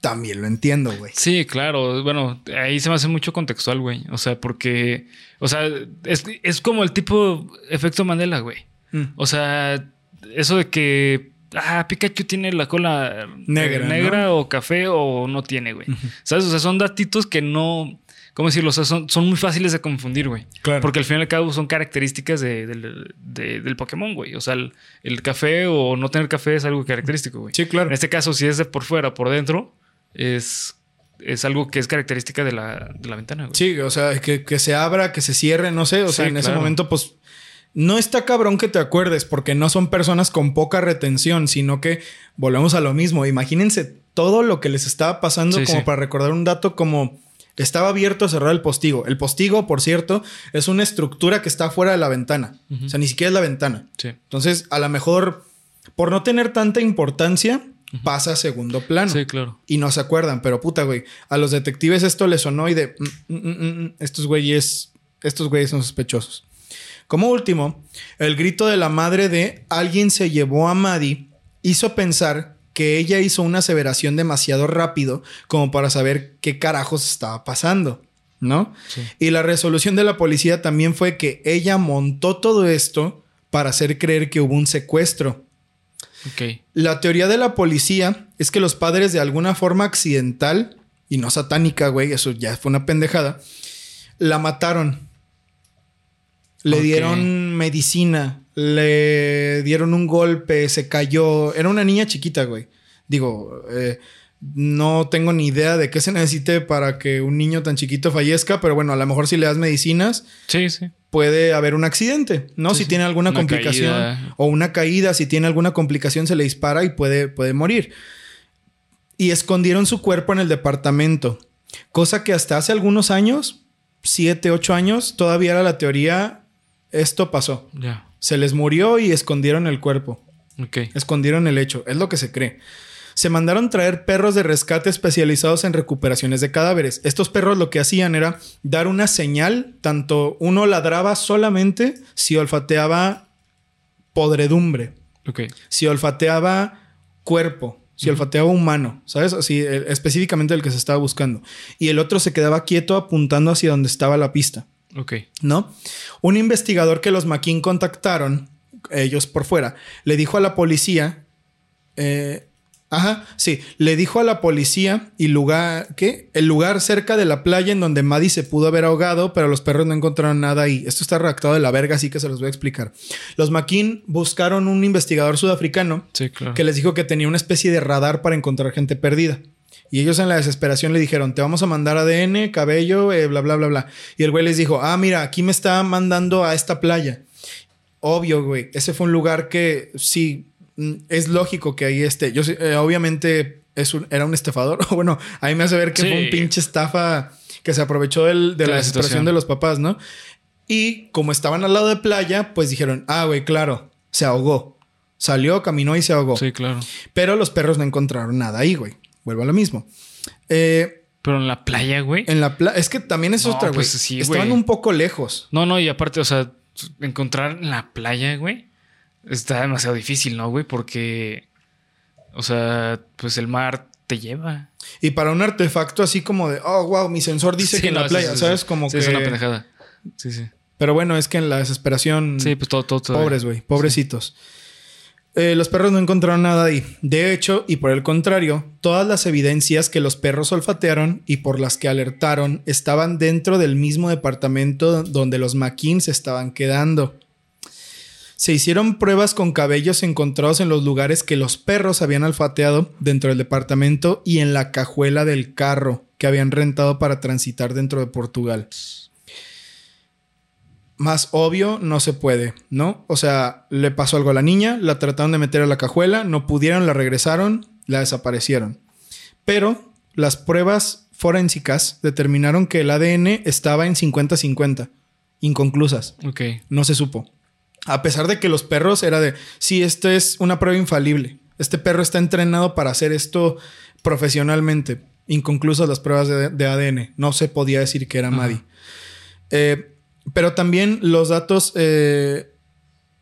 También lo entiendo, güey. Sí, claro. Bueno, ahí se me hace mucho contextual, güey. O sea, porque, o sea, es, como el tipo efecto Mandela, güey. Mm. O sea, eso de que, ah, Pikachu tiene la cola negra, negra o café o no tiene, güey. ¿Sabes? O sea, son datitos que no, ¿cómo decirlo? O sea, son, son muy fáciles de confundir, güey. Claro. Porque al fin y al cabo son características del Pokémon, güey. O sea, el, café o no tener café es algo característico, güey. Sí, claro. En este caso, si es de por fuera, por dentro, es, es algo que es característica de la, ventana, güey. Sí, o sea, que, se abra, que se cierre, no sé. O sea, en ese momento, pues no está cabrón que te acuerdes porque no son personas con poca retención, sino que volvemos a lo mismo. Imagínense todo lo que les estaba pasando, Sí, como sí. para recordar un dato como estaba abierto, cerrado el postigo. El postigo, por cierto, es una estructura que está fuera de la ventana. O sea, ni siquiera es la ventana. Sí. Entonces, a lo mejor, por no tener tanta importancia, pasa a segundo plano. Sí, claro. Y no se acuerdan, pero puta, güey. A los detectives esto les sonó y de... mm, mm, mm, estos güeyes... Estos güeyes son sospechosos. Como último, el grito de la madre de alguien se llevó a Maddie hizo pensar que ella hizo una aseveración demasiado rápido como para saber qué carajos estaba pasando, ¿no? Sí. Y la resolución de la policía también fue que ella montó todo esto para hacer creer que hubo un secuestro. La teoría de la policía es que los padres de alguna forma accidental, y no satánica, güey, eso ya fue una pendejada, la mataron. Le dieron medicina, le dieron un golpe, se cayó. Era una niña chiquita, güey. Digo, eh, no tengo ni idea de qué se necesite para que un niño tan chiquito fallezca, pero bueno, a lo mejor si le das medicinas, Sí, sí. puede haber un accidente, ¿no? Sí, si tiene alguna Una complicación caída. o una caída, si tiene alguna complicación se le dispara y puede, puede morir. Y escondieron su cuerpo en el departamento, cosa que hasta hace algunos años, siete, ocho años, todavía era la teoría, esto pasó. Ya. Se les murió y escondieron el cuerpo, escondieron el hecho, es lo que se cree. Se mandaron traer perros de rescate especializados en recuperaciones de cadáveres. Estos perros lo que hacían era dar una señal, tanto uno ladraba solamente si olfateaba podredumbre, si olfateaba cuerpo, si olfateaba humano, ¿sabes? Así, eh, específicamente el que se estaba buscando. Y el otro se quedaba quieto apuntando hacia donde estaba la pista. Ok. ¿no? Un investigador que los McKean contactaron, ellos por fuera, le dijo a la policía, eh, ajá, sí, le dijo a la policía y lugar, ¿qué? El lugar cerca de la playa en donde Maddie se pudo haber ahogado, pero los perros no encontraron nada ahí. Esto está redactado de la verga, así que se los voy a explicar. Los McKean buscaron un investigador sudafricano Sí, claro. que les dijo que tenía una especie de radar para encontrar gente perdida. Y ellos en la desesperación le dijeron, te vamos a mandar ADN, cabello, eh, bla, bla, bla, bla. Y el güey les dijo, ah, mira, aquí me está mandando a esta playa. Obvio, güey. Ese fue un lugar que sí, mm, es lógico que ahí esté. Yo eh, obviamente es un- era un estafador. *laughs* bueno, ahí me hace ver que Sí. fue un pinche estafa que se aprovechó del- de, De la la desesperación de los papás, ¿no? Y como estaban al lado de playa, pues dijeron, ah, güey, claro, se ahogó. Salió, caminó y se ahogó. Sí, claro. Pero los perros no encontraron nada ahí, güey. Vuelvo a lo mismo. Eh, Pero en la playa, güey. en la playa. Es que también es No, otra, güey. pues sí, Estaban un poco lejos. No, no, y aparte, o sea, encontrar en la playa, güey, está demasiado difícil, ¿no, güey? Porque, o sea, pues el mar te lleva. Y para un artefacto así como de, oh, wow, mi sensor dice Sí, que en no, la playa, sí. ¿sabes? Como que. es una pendejada. Sí, sí. Pero bueno, es que en la desesperación. Sí, pues todo, todo. todo. pobres, güey. Pobrecitos. Eh, los perros no encontraron nada ahí. De hecho, y por el contrario, todas las evidencias que los perros olfatearon y por las que alertaron estaban dentro del mismo departamento donde los McKean se estaban quedando. Se hicieron pruebas con cabellos encontrados en los lugares que los perros habían olfateado dentro del departamento y en la cajuela del carro que habían rentado para transitar dentro de Portugal. Más obvio no se puede, ¿no? O sea, le pasó algo a la niña, la trataron de meter a la cajuela, no pudieron, la regresaron, la desaparecieron. Pero las pruebas forensicas determinaron que el ADN estaba en 50-50, inconclusas, Ok. no se supo. A pesar de que los perros era de, sí, esto es una prueba infalible. Este perro está entrenado para hacer esto profesionalmente. Inconclusas las pruebas de, de ADN. No se podía decir que era. Maddie. Eh, pero también los datos... eh,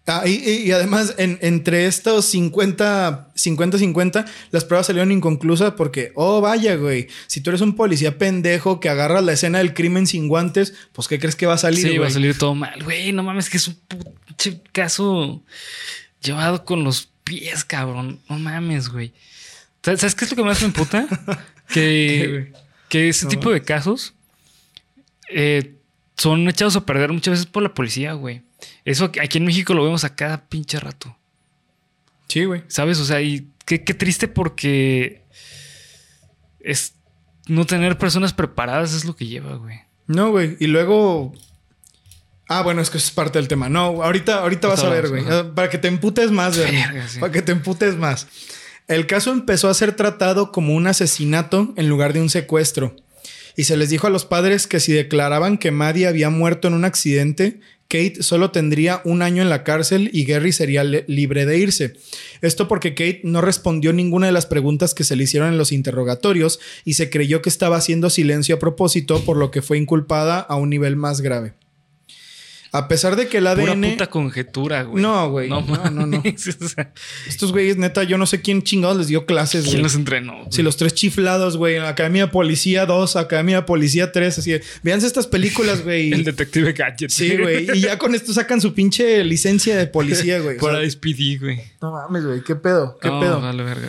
ah, y, además, en- entre estos 50, 50-50, las pruebas salieron inconclusas porque, oh, vaya, güey, si tú eres un policía pendejo que agarras la escena del crimen sin guantes, pues, ¿qué crees que va a salir, Sí, va a salir todo mal. Güey, no mames, que es un pinche caso llevado con los pies, cabrón. No mames, güey. ¿Sabes qué es lo que más me emputa? *laughs* ¿Qué, que, que ese No. tipo de casos eh, son echados a perder muchas veces por la policía, güey. Eso aquí en México lo vemos a cada pinche rato. Sí, güey. ¿Sabes? O sea, y qué, qué triste porque es no tener personas preparadas es lo que lleva, güey. No, güey. Y luego. Ah, bueno, es que eso es parte del tema. No, ahorita, ahorita vas a ver, güey. Ah, Para que te emputes más, güey. Sí. Para que te emputes más. El caso empezó a ser tratado como un asesinato en lugar de un secuestro. Y se les dijo a los padres que si declaraban que Maddie había muerto en un accidente, Kate solo tendría un año en la cárcel y Gary sería libre de irse. Esto porque Kate no respondió ninguna de las preguntas que se le hicieron en los interrogatorios y se creyó que estaba haciendo silencio a propósito, por lo que fue inculpada a un nivel más grave. A pesar de que el ADN. Pura puta conjetura, güey. No, güey. No, no, no. *laughs* Estos güeyes, neta, yo no sé quién chingados les dio clases, güey. ¿Quién los entrenó? Si los tres chiflados, güey. Academia Policía 2, Academia Policía 3. Así. Véanse estas películas, güey. *laughs* El detective Gadget. Sí, güey. Y ya con esto sacan su pinche licencia de policía, güey. *laughs* Para despedir, güey. No mames, güey. ¿Qué pedo? ¿Qué no, pedo? Vale, verga.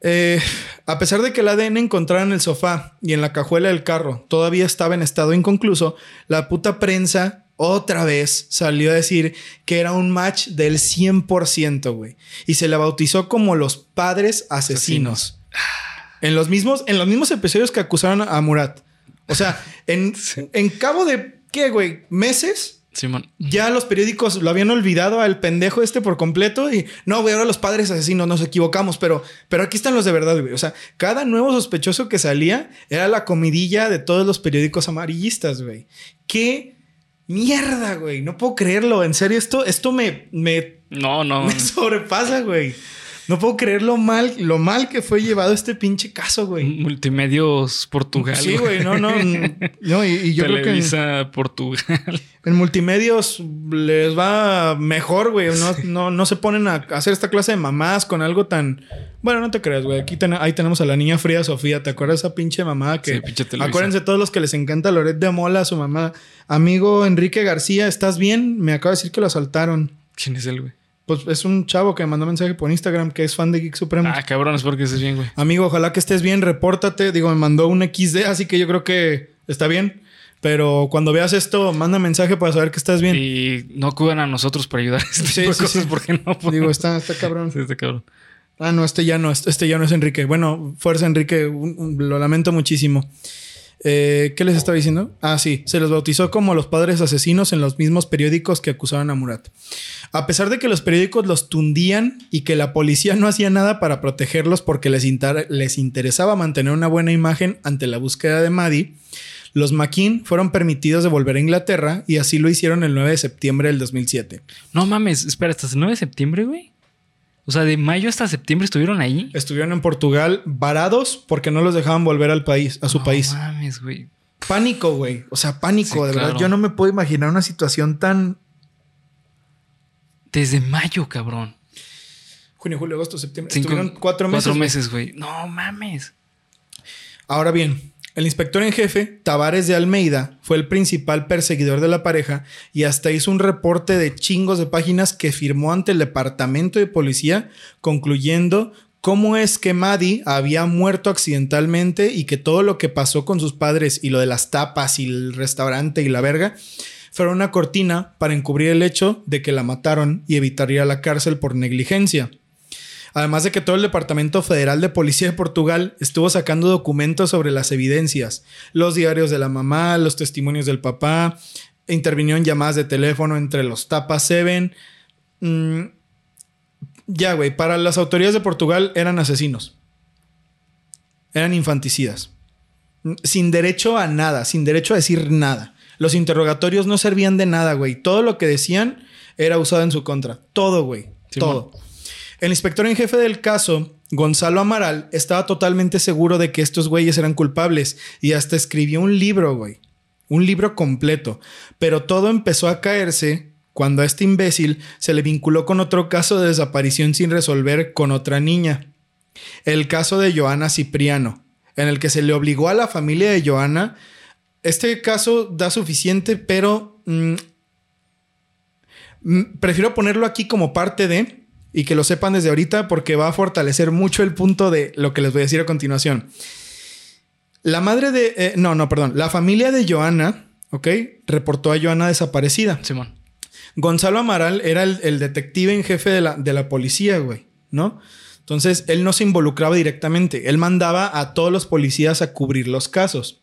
Eh, a pesar de que el ADN encontrado en el sofá y en la cajuela del carro todavía estaba en estado inconcluso, la puta prensa otra vez salió a decir que era un match del 100%, güey. Y se le bautizó como los padres asesinos. En los mismos, en los mismos episodios que acusaron a Murat. O sea, en, *laughs* en cabo de, ¿qué, güey? Meses. Simón. Ya los periódicos lo habían olvidado al pendejo este por completo y no, güey, ahora los padres asesinos nos equivocamos, pero, pero aquí están los de verdad, güey. O sea, cada nuevo sospechoso que salía era la comidilla de todos los periódicos amarillistas, güey. ¿Qué Mierda, güey. No puedo creerlo. En serio, esto, esto me, me, no, no. me sobrepasa, güey. No puedo creer lo mal, lo mal que fue llevado este pinche caso, güey. Multimedios Portugal. Sí, güey, no, no. no y, yo Televisa creo que Portugal. En multimedios les va mejor, güey. No, no, no, se ponen a hacer esta clase de mamás con algo tan. Bueno, no te creas, güey. Aquí ahí tenemos a la niña fría Sofía. ¿Te acuerdas de esa pinche mamá que. Sí, pinche. Acuérdense todos los que les encanta Loret de Mola, su mamá. Amigo Enrique García, ¿estás bien? Me acaba de decir que lo asaltaron. ¿Quién es él, güey? Pues es un chavo que me mandó mensaje por Instagram que es fan de Geek Supremo. Ah, cabrón, es porque estés bien, güey. Amigo, ojalá que estés bien, repórtate. Digo, me mandó un XD, así que yo creo que está bien. Pero cuando veas esto, manda mensaje para saber que estás bien. Y no acudan a nosotros para ayudar a este Sí, tipo de sí, cosas sí. porque no. pues. Digo, está, está cabrón. Sí, está cabrón. Ah, no, este ya no, este ya no es Enrique. Bueno, fuerza Enrique, un- un- lo lamento muchísimo. Eh, ¿Qué les estaba diciendo? Ah, sí, se los bautizó como los padres asesinos en los mismos periódicos que acusaban a Murat. A pesar de que los periódicos los tundían y que la policía no hacía nada para protegerlos porque les, intar- les interesaba mantener una buena imagen ante la búsqueda de Maddie, los McKean fueron permitidos de volver a Inglaterra y así lo hicieron el 9 de septiembre del 2007. No mames, espera, hasta el 9 de septiembre, güey. O sea, de mayo hasta septiembre estuvieron ahí. Estuvieron en Portugal varados porque no los dejaban volver al país, a su no país. mames, güey. Pánico, güey. O sea, pánico, Sí, de verdad. Yo no me puedo imaginar una situación tan. Desde mayo, cabrón. Junio, julio, agosto, septiembre. Cinco- Estuvieron cuatro meses. Cuatro meses, güey. No mames. Ahora bien, el inspector en jefe, Tavares de Almeida, fue el principal perseguidor de la pareja y hasta hizo un reporte de chingos de páginas que firmó ante el departamento de policía, concluyendo cómo es que Maddie había muerto accidentalmente y que todo lo que pasó con sus padres y lo de las tapas y el restaurante y la verga fue una cortina para encubrir el hecho de que la mataron y evitar ir a la cárcel por negligencia. Además de que todo el Departamento Federal de Policía de Portugal estuvo sacando documentos sobre las evidencias, los diarios de la mamá, los testimonios del papá, intervinieron llamadas de teléfono entre los tapas Seven. Mm, ya, güey, para las autoridades de Portugal eran asesinos. Eran infanticidas. Mm, Sin derecho a nada, sin derecho a decir nada. Los interrogatorios no servían de nada, güey. Todo lo que decían era usado en su contra. Todo, güey. Todo. El inspector en jefe del caso, Gonzalo Amaral, estaba totalmente seguro de que estos güeyes eran culpables y hasta escribió un libro, güey. Un libro completo. Pero todo empezó a caerse cuando a este imbécil se le vinculó con otro caso de desaparición sin resolver con otra niña. El caso de Joana Cipriano, en el que se le obligó a la familia de Joana. Este caso da suficiente, pero mm, mm, prefiero ponerlo aquí como parte de y que lo sepan desde ahorita porque va a fortalecer mucho el punto de lo que les voy a decir a continuación. La madre de... eh, no, no, perdón. La familia de Joana, ¿ok? Reportó a Joana desaparecida. Simón. Gonzalo Amaral era el, el detective en jefe de la, de la policía, güey, ¿no? Entonces, él no se involucraba directamente. Él mandaba a todos los policías a cubrir los casos.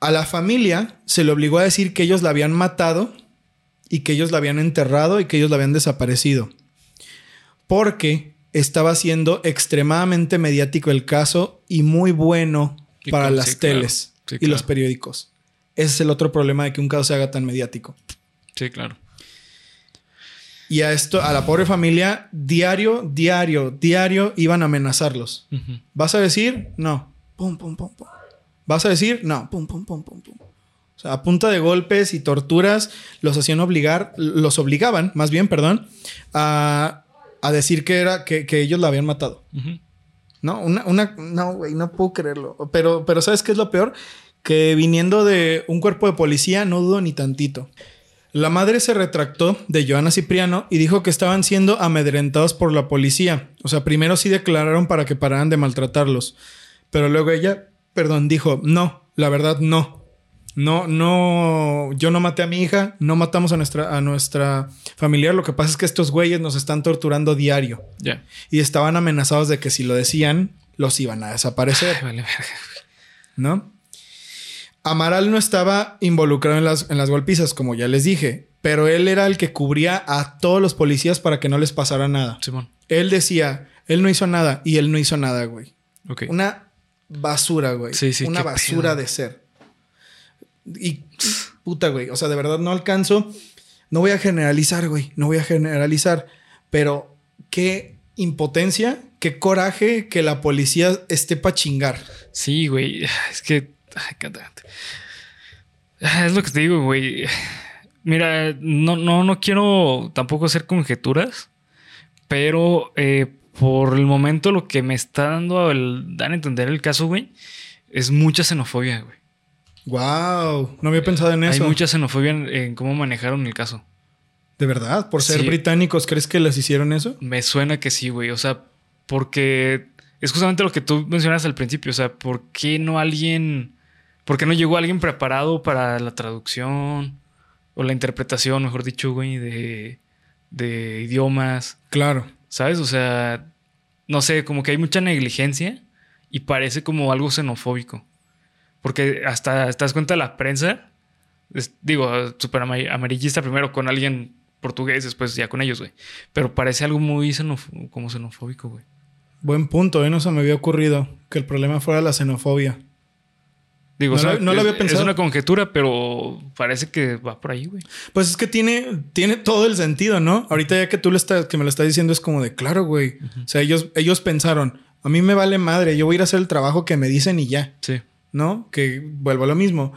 A la familia se le obligó a decir que ellos la habían matado y que ellos la habían enterrado y que ellos la habían desaparecido. porque estaba siendo extremadamente mediático el caso y muy bueno Y para con- las sí, claro. teles Sí, y los periódicos. Ese es el otro problema de que un caso se haga tan mediático. Sí, claro. Y a esto, a la pobre familia, diario, diario, diario iban a amenazarlos. ¿Vas a decir? No. Pum, pum, pum, pum. ¿Vas a decir? No. Pum, pum, pum, pum, pum. Sea, a punta de golpes y torturas los hacían obligar, los obligaban, más bien, perdón, a, a decir que era que, que ellos la habían matado. No, una, una, no, güey, no puedo creerlo. Pero, pero ¿sabes qué es lo peor? Que viniendo de un cuerpo de policía, no dudo ni tantito. La madre se retractó de Joana Cipriano y dijo que estaban siendo amedrentados por la policía. O sea, primero sí declararon para que pararan de maltratarlos. Pero luego ella, perdón, dijo, no, la verdad no. No, no, yo no maté a mi hija, no matamos a nuestra, a nuestra familiar. Lo que pasa es que estos güeyes nos están torturando diario Ya. y estaban amenazados de que si lo decían, los iban a desaparecer, Ay, vale, verga. ¿no? Amaral no estaba involucrado en las, en las golpizas, como ya les dije, pero él era el que cubría a todos los policías para que no les pasara nada. Simón. Él decía, él no hizo nada y él no hizo nada, güey. Ok. Una basura, güey. Sí, sí, Una basura de ser. Y puta, güey. O sea, de verdad no alcanzo. No voy a generalizar, güey. No voy a generalizar. Pero qué impotencia, qué coraje que la policía esté para chingar. Sí, güey. Es que. Ah, Es lo que te digo, güey. Mira, no, no, no quiero tampoco hacer conjeturas, pero eh, por el momento lo que me está dando dar a entender el caso, güey, es mucha xenofobia, güey. Wow. No había pensado en Hay eso. mucha xenofobia en, en cómo manejaron el caso. De verdad, por ser Sí. británicos, ¿crees que les hicieron eso? Me suena que sí, güey. O sea, porque es justamente lo que tú mencionas al principio. O sea, ¿por qué no alguien... ¿Por qué no llegó alguien preparado para la traducción o la interpretación, mejor dicho, güey, de, de idiomas? Claro. ¿Sabes? O sea, no sé, como que hay mucha negligencia y parece como algo xenofóbico. Porque hasta te das cuenta la prensa, es- digo, súper ama- amarillista primero con alguien portugués, después ya con ellos, güey. Pero parece algo muy xenofo- como xenofóbico, güey. Buen punto, ¿eh? No se me había ocurrido que el problema fuera la xenofobia. Digo, No o sea, lo- no lo es- había pensado. Es una conjetura, pero parece que va por ahí, güey. Pues es que tiene, tiene todo el sentido, ¿no? Ahorita ya que tú lo estás, que me lo estás diciendo es como de claro, güey. O sea, ellos, ellos pensaron, a mí me vale madre, yo voy a ir a hacer el trabajo que me dicen y ya, Sí. ¿No? Que vuelvo a lo mismo.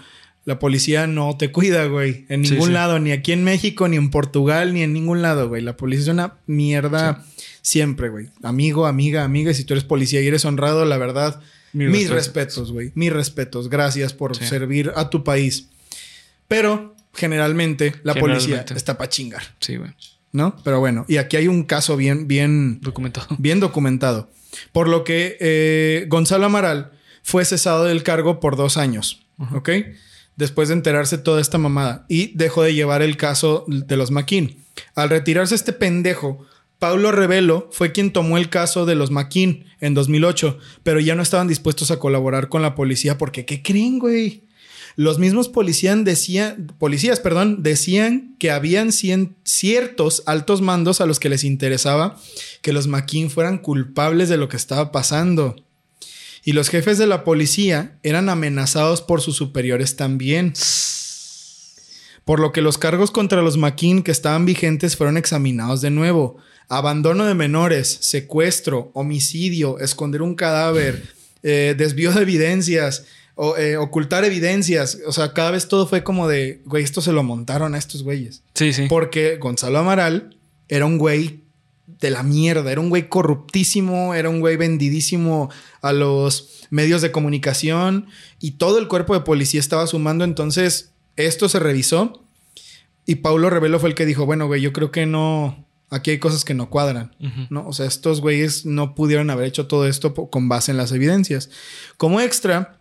La policía no te cuida, güey. En ningún sí. lado, ni aquí en México, ni en Portugal, ni en ningún lado, güey. La policía es una mierda siempre, güey. Amigo, amiga, amiga. Y si tú eres policía y eres honrado, la verdad, Mis mis, respetos. güey. Mis respetos. Gracias por servir a tu país. Pero generalmente la policía está para chingar, Sí, güey. ¿no? Pero bueno, y aquí hay un caso bien, bien, Documentado. bien documentado. Por lo que eh, Gonzalo Amaral fue cesado del cargo por dos años, ¿ok? Después de enterarse toda esta mamada y dejó de llevar el caso de los Maquin. Al retirarse este pendejo, Paulo Revelo fue quien tomó el caso de los Maquin en 2008, pero ya no estaban dispuestos a colaborar con la policía porque ¿qué creen, güey? Los mismos policías decían, policías, perdón, decían que habían cien- ciertos altos mandos a los que les interesaba que los Maquin fueran culpables de lo que estaba pasando. Y los jefes de la policía eran amenazados por sus superiores también. Por lo que los cargos contra los Maquin que estaban vigentes fueron examinados de nuevo. Abandono de menores, secuestro, homicidio, esconder un cadáver, *laughs* eh, desvío de evidencias, o, eh, ocultar evidencias. O sea, cada vez todo fue como de, güey, esto se lo montaron a estos güeyes. Sí, sí. Porque Gonzalo Amaral era un güey de la mierda, era un güey corruptísimo, era un güey vendidísimo a los medios de comunicación y todo el cuerpo de policía estaba sumando. Entonces, esto se revisó y Paulo Revelo fue el que dijo, bueno, güey, yo creo que no, aquí hay cosas que no cuadran. ¿no? O sea, estos güeyes no pudieron haber hecho todo esto con base en las evidencias. Como extra,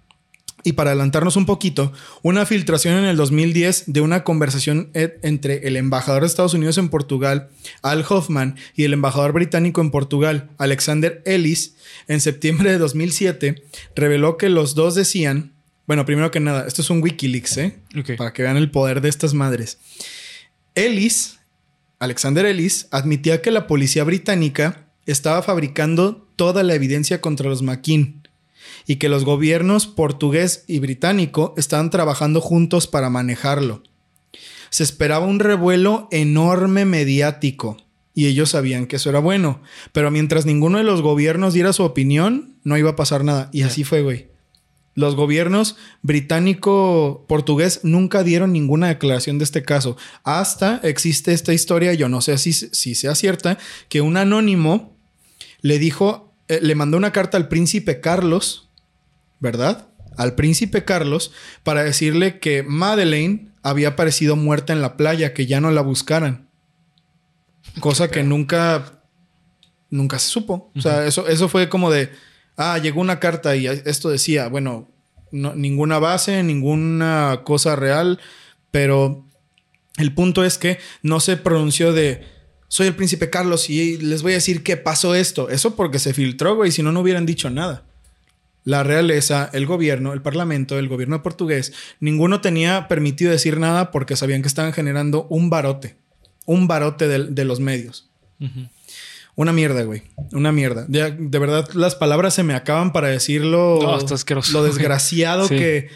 y para adelantarnos un poquito, una filtración en el 2010 de una conversación e- entre el embajador de Estados Unidos en Portugal, Al Hoffman, y el embajador británico en Portugal, Alexander Ellis, en septiembre de 2007, reveló que los dos decían, bueno, primero que nada, esto es un Wikileaks, ¿eh? Para que vean el poder de estas madres. Ellis, Alexander Ellis, admitía que la policía británica estaba fabricando toda la evidencia contra los McKean y que los gobiernos portugués y británico estaban trabajando juntos para manejarlo. Se esperaba un revuelo enorme mediático y ellos sabían que eso era bueno, pero mientras ninguno de los gobiernos diera su opinión, no iba a pasar nada y así fue, güey. Los gobiernos británico, portugués nunca dieron ninguna declaración de este caso. Hasta existe esta historia, yo no sé si, si sea cierta, que un anónimo le dijo, eh, le mandó una carta al príncipe Carlos, ¿verdad? Al príncipe Carlos para decirle que Madeleine había aparecido muerta en la playa, que ya no la buscaran. Cosa que nunca, nunca se supo. O sea, eso, eso fue como de, ah, llegó una carta y esto decía, bueno, ninguna base, ninguna cosa real, pero el punto es que no se pronunció de, soy el príncipe Carlos y les voy a decir qué pasó esto. Eso porque se filtró, güey, si no, no hubieran dicho nada. La realeza, el gobierno, el parlamento, el gobierno portugués, ninguno tenía permitido decir nada porque sabían que estaban generando un barote, un barote de, los medios. Una mierda, güey. Una mierda. De, verdad, las palabras se me acaban para decirlo. lo desgraciado que,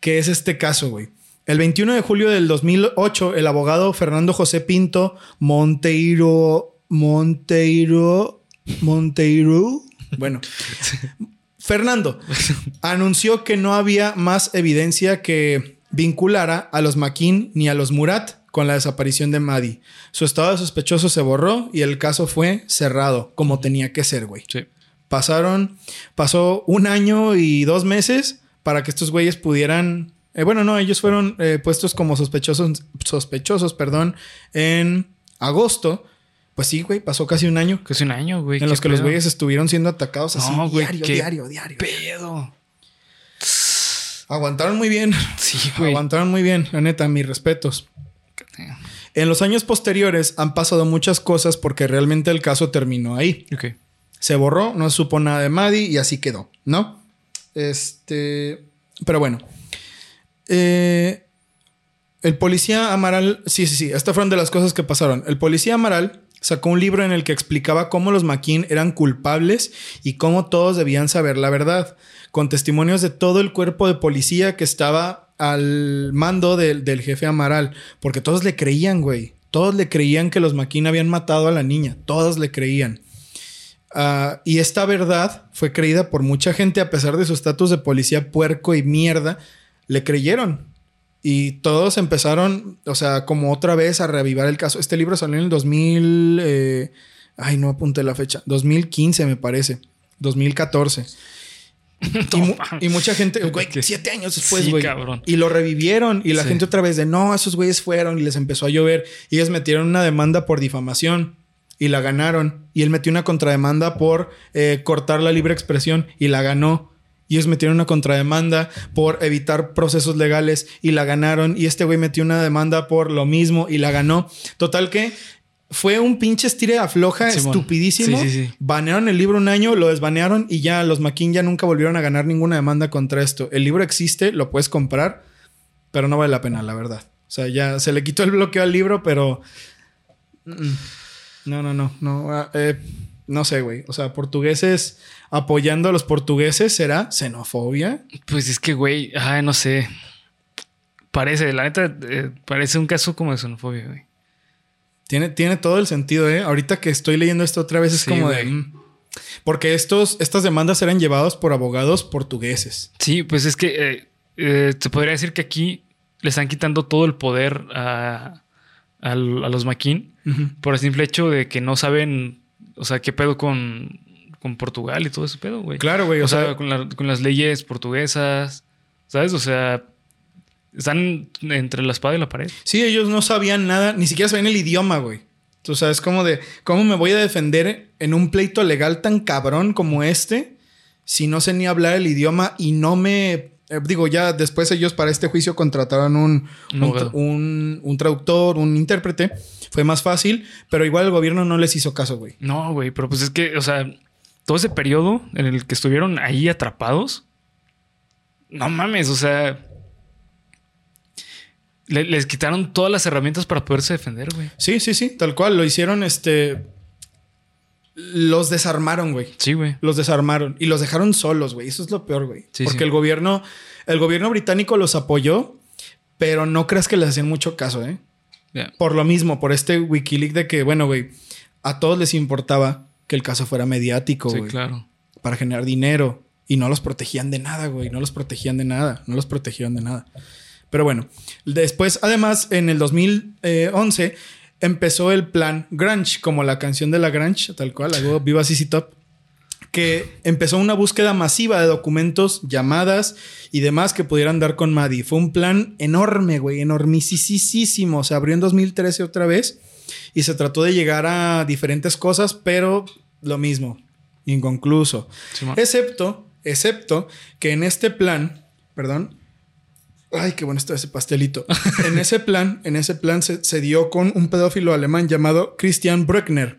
que, es este caso, güey. El 21 de julio del 2008, el abogado Fernando José Pinto Monteiro. Monteiro. Monteiro. Bueno. *laughs* Fernando anunció que no había más evidencia que vinculara a los Maquin ni a los Murat con la desaparición de Maddie. Su estado de sospechoso se borró y el caso fue cerrado, como tenía que ser, güey. Sí. Pasaron, pasó un año y dos meses para que estos güeyes pudieran. Eh, bueno, no, ellos fueron eh, puestos como sospechosos, sospechosos, perdón, en agosto. Pues sí, güey, pasó casi un año. Casi un año, güey. En los que los güeyes estuvieron siendo atacados así diario, diario, diario. Pedo. Aguantaron muy bien. Sí, güey. Aguantaron muy bien, la neta, mis respetos. En los años posteriores han pasado muchas cosas porque realmente el caso terminó ahí. Se borró, no se supo nada de Maddie y así quedó, ¿no? Este. Pero bueno. Eh, el policía Amaral. Sí, sí, sí. Estas fueron de las cosas que pasaron. El policía Amaral sacó un libro en el que explicaba cómo los McKean eran culpables y cómo todos debían saber la verdad, con testimonios de todo el cuerpo de policía que estaba al mando del, jefe Amaral, porque todos le creían, güey. Todos le creían que los Maquin habían matado a la niña, todos le creían. Ah, y esta verdad fue creída por mucha gente a pesar de su estatus de policía puerco y mierda, le creyeron. Y todos empezaron, o sea, como otra vez a reavivar el caso. Este libro salió en el 2000, eh, ay, no apunté la fecha, 2015 me parece, 2014. *laughs* y, mucha gente, güey, siete años después, güey. y lo revivieron y la gente otra vez de no, esos güeyes fueron y les empezó a llover. Y ellos metieron una demanda por difamación y la ganaron. Y él metió una contrademanda por eh, cortar la libre expresión y la ganó. Y ellos metieron una contrademanda por evitar procesos legales y la ganaron. Y este güey metió una demanda por lo mismo y la ganó. Total que fue un pinche estire afloja estupidísimo. Banearon el libro un año, lo desbanearon y ya los McKean ya nunca volvieron a ganar ninguna demanda contra esto. El libro existe, lo puedes comprar, pero no vale la pena, la verdad. O sea, ya se le quitó el bloqueo al libro, pero. No, no, no, no. Ah, eh, no sé, güey. O sea, portugueses apoyando a los portugueses, ¿será xenofobia? Pues es que, güey, ay, no sé. Parece, la neta, eh, parece un caso como de xenofobia, güey. Tiene, tiene todo el sentido, ¿eh? Ahorita que estoy leyendo esto otra vez es como de... Mm". porque estos, estas demandas eran llevadas por abogados portugueses. Sí, pues es que eh, eh, se podría decir que aquí le están quitando todo el poder a, a, los maquín por el simple hecho de que no saben, o sea, qué pedo con, con Portugal y todo ese pedo, güey. Claro, güey. O, sea, con, con las leyes portuguesas, ¿sabes? O sea, están entre la espada y la pared. Sí, ellos no sabían nada, ni siquiera sabían el idioma, güey. Tú sabes, como de, ¿cómo me voy a defender en un pleito legal tan cabrón como este si no sé ni hablar el idioma y no me... Eh, digo, ya después ellos para este juicio contrataron un, un, un, traductor, un intérprete. Fue más fácil, pero igual el gobierno no les hizo caso, güey. No, güey, pero pues es que, o sea, todo ese periodo en el que estuvieron ahí atrapados, no mames, o sea, le- les quitaron todas las herramientas para poderse defender, güey. Sí, sí, sí, tal cual. Lo hicieron, este. Los desarmaron, güey. Sí, güey. Los desarmaron y los dejaron solos, güey. Eso es lo peor, güey. Sí, Porque sí. el gobierno, el gobierno británico los apoyó, pero no creas que les hacían mucho caso, ¿eh? Por lo mismo, por este Wikileaks de que, bueno, güey, a todos les importaba que el caso fuera mediático, Sí, güey. claro. Para generar dinero. Y no los protegían de nada, güey. No los protegían de nada. No los protegían de nada. Pero bueno, después, además, en el 2011 empezó el plan Grunge, como la canción de la Grunge, tal cual, algo Viva CC Top, que empezó una búsqueda masiva de documentos, llamadas y demás que pudieran dar con Maddie. Fue un plan enorme, güey, enormisísimo. Se abrió en 2013 otra vez y se trató de llegar a diferentes cosas, pero lo mismo, inconcluso. Excepto, excepto que en este plan, perdón. Ay, qué bueno está ese pastelito. en ese plan, en ese plan se, dio con un pedófilo alemán llamado Christian Brückner,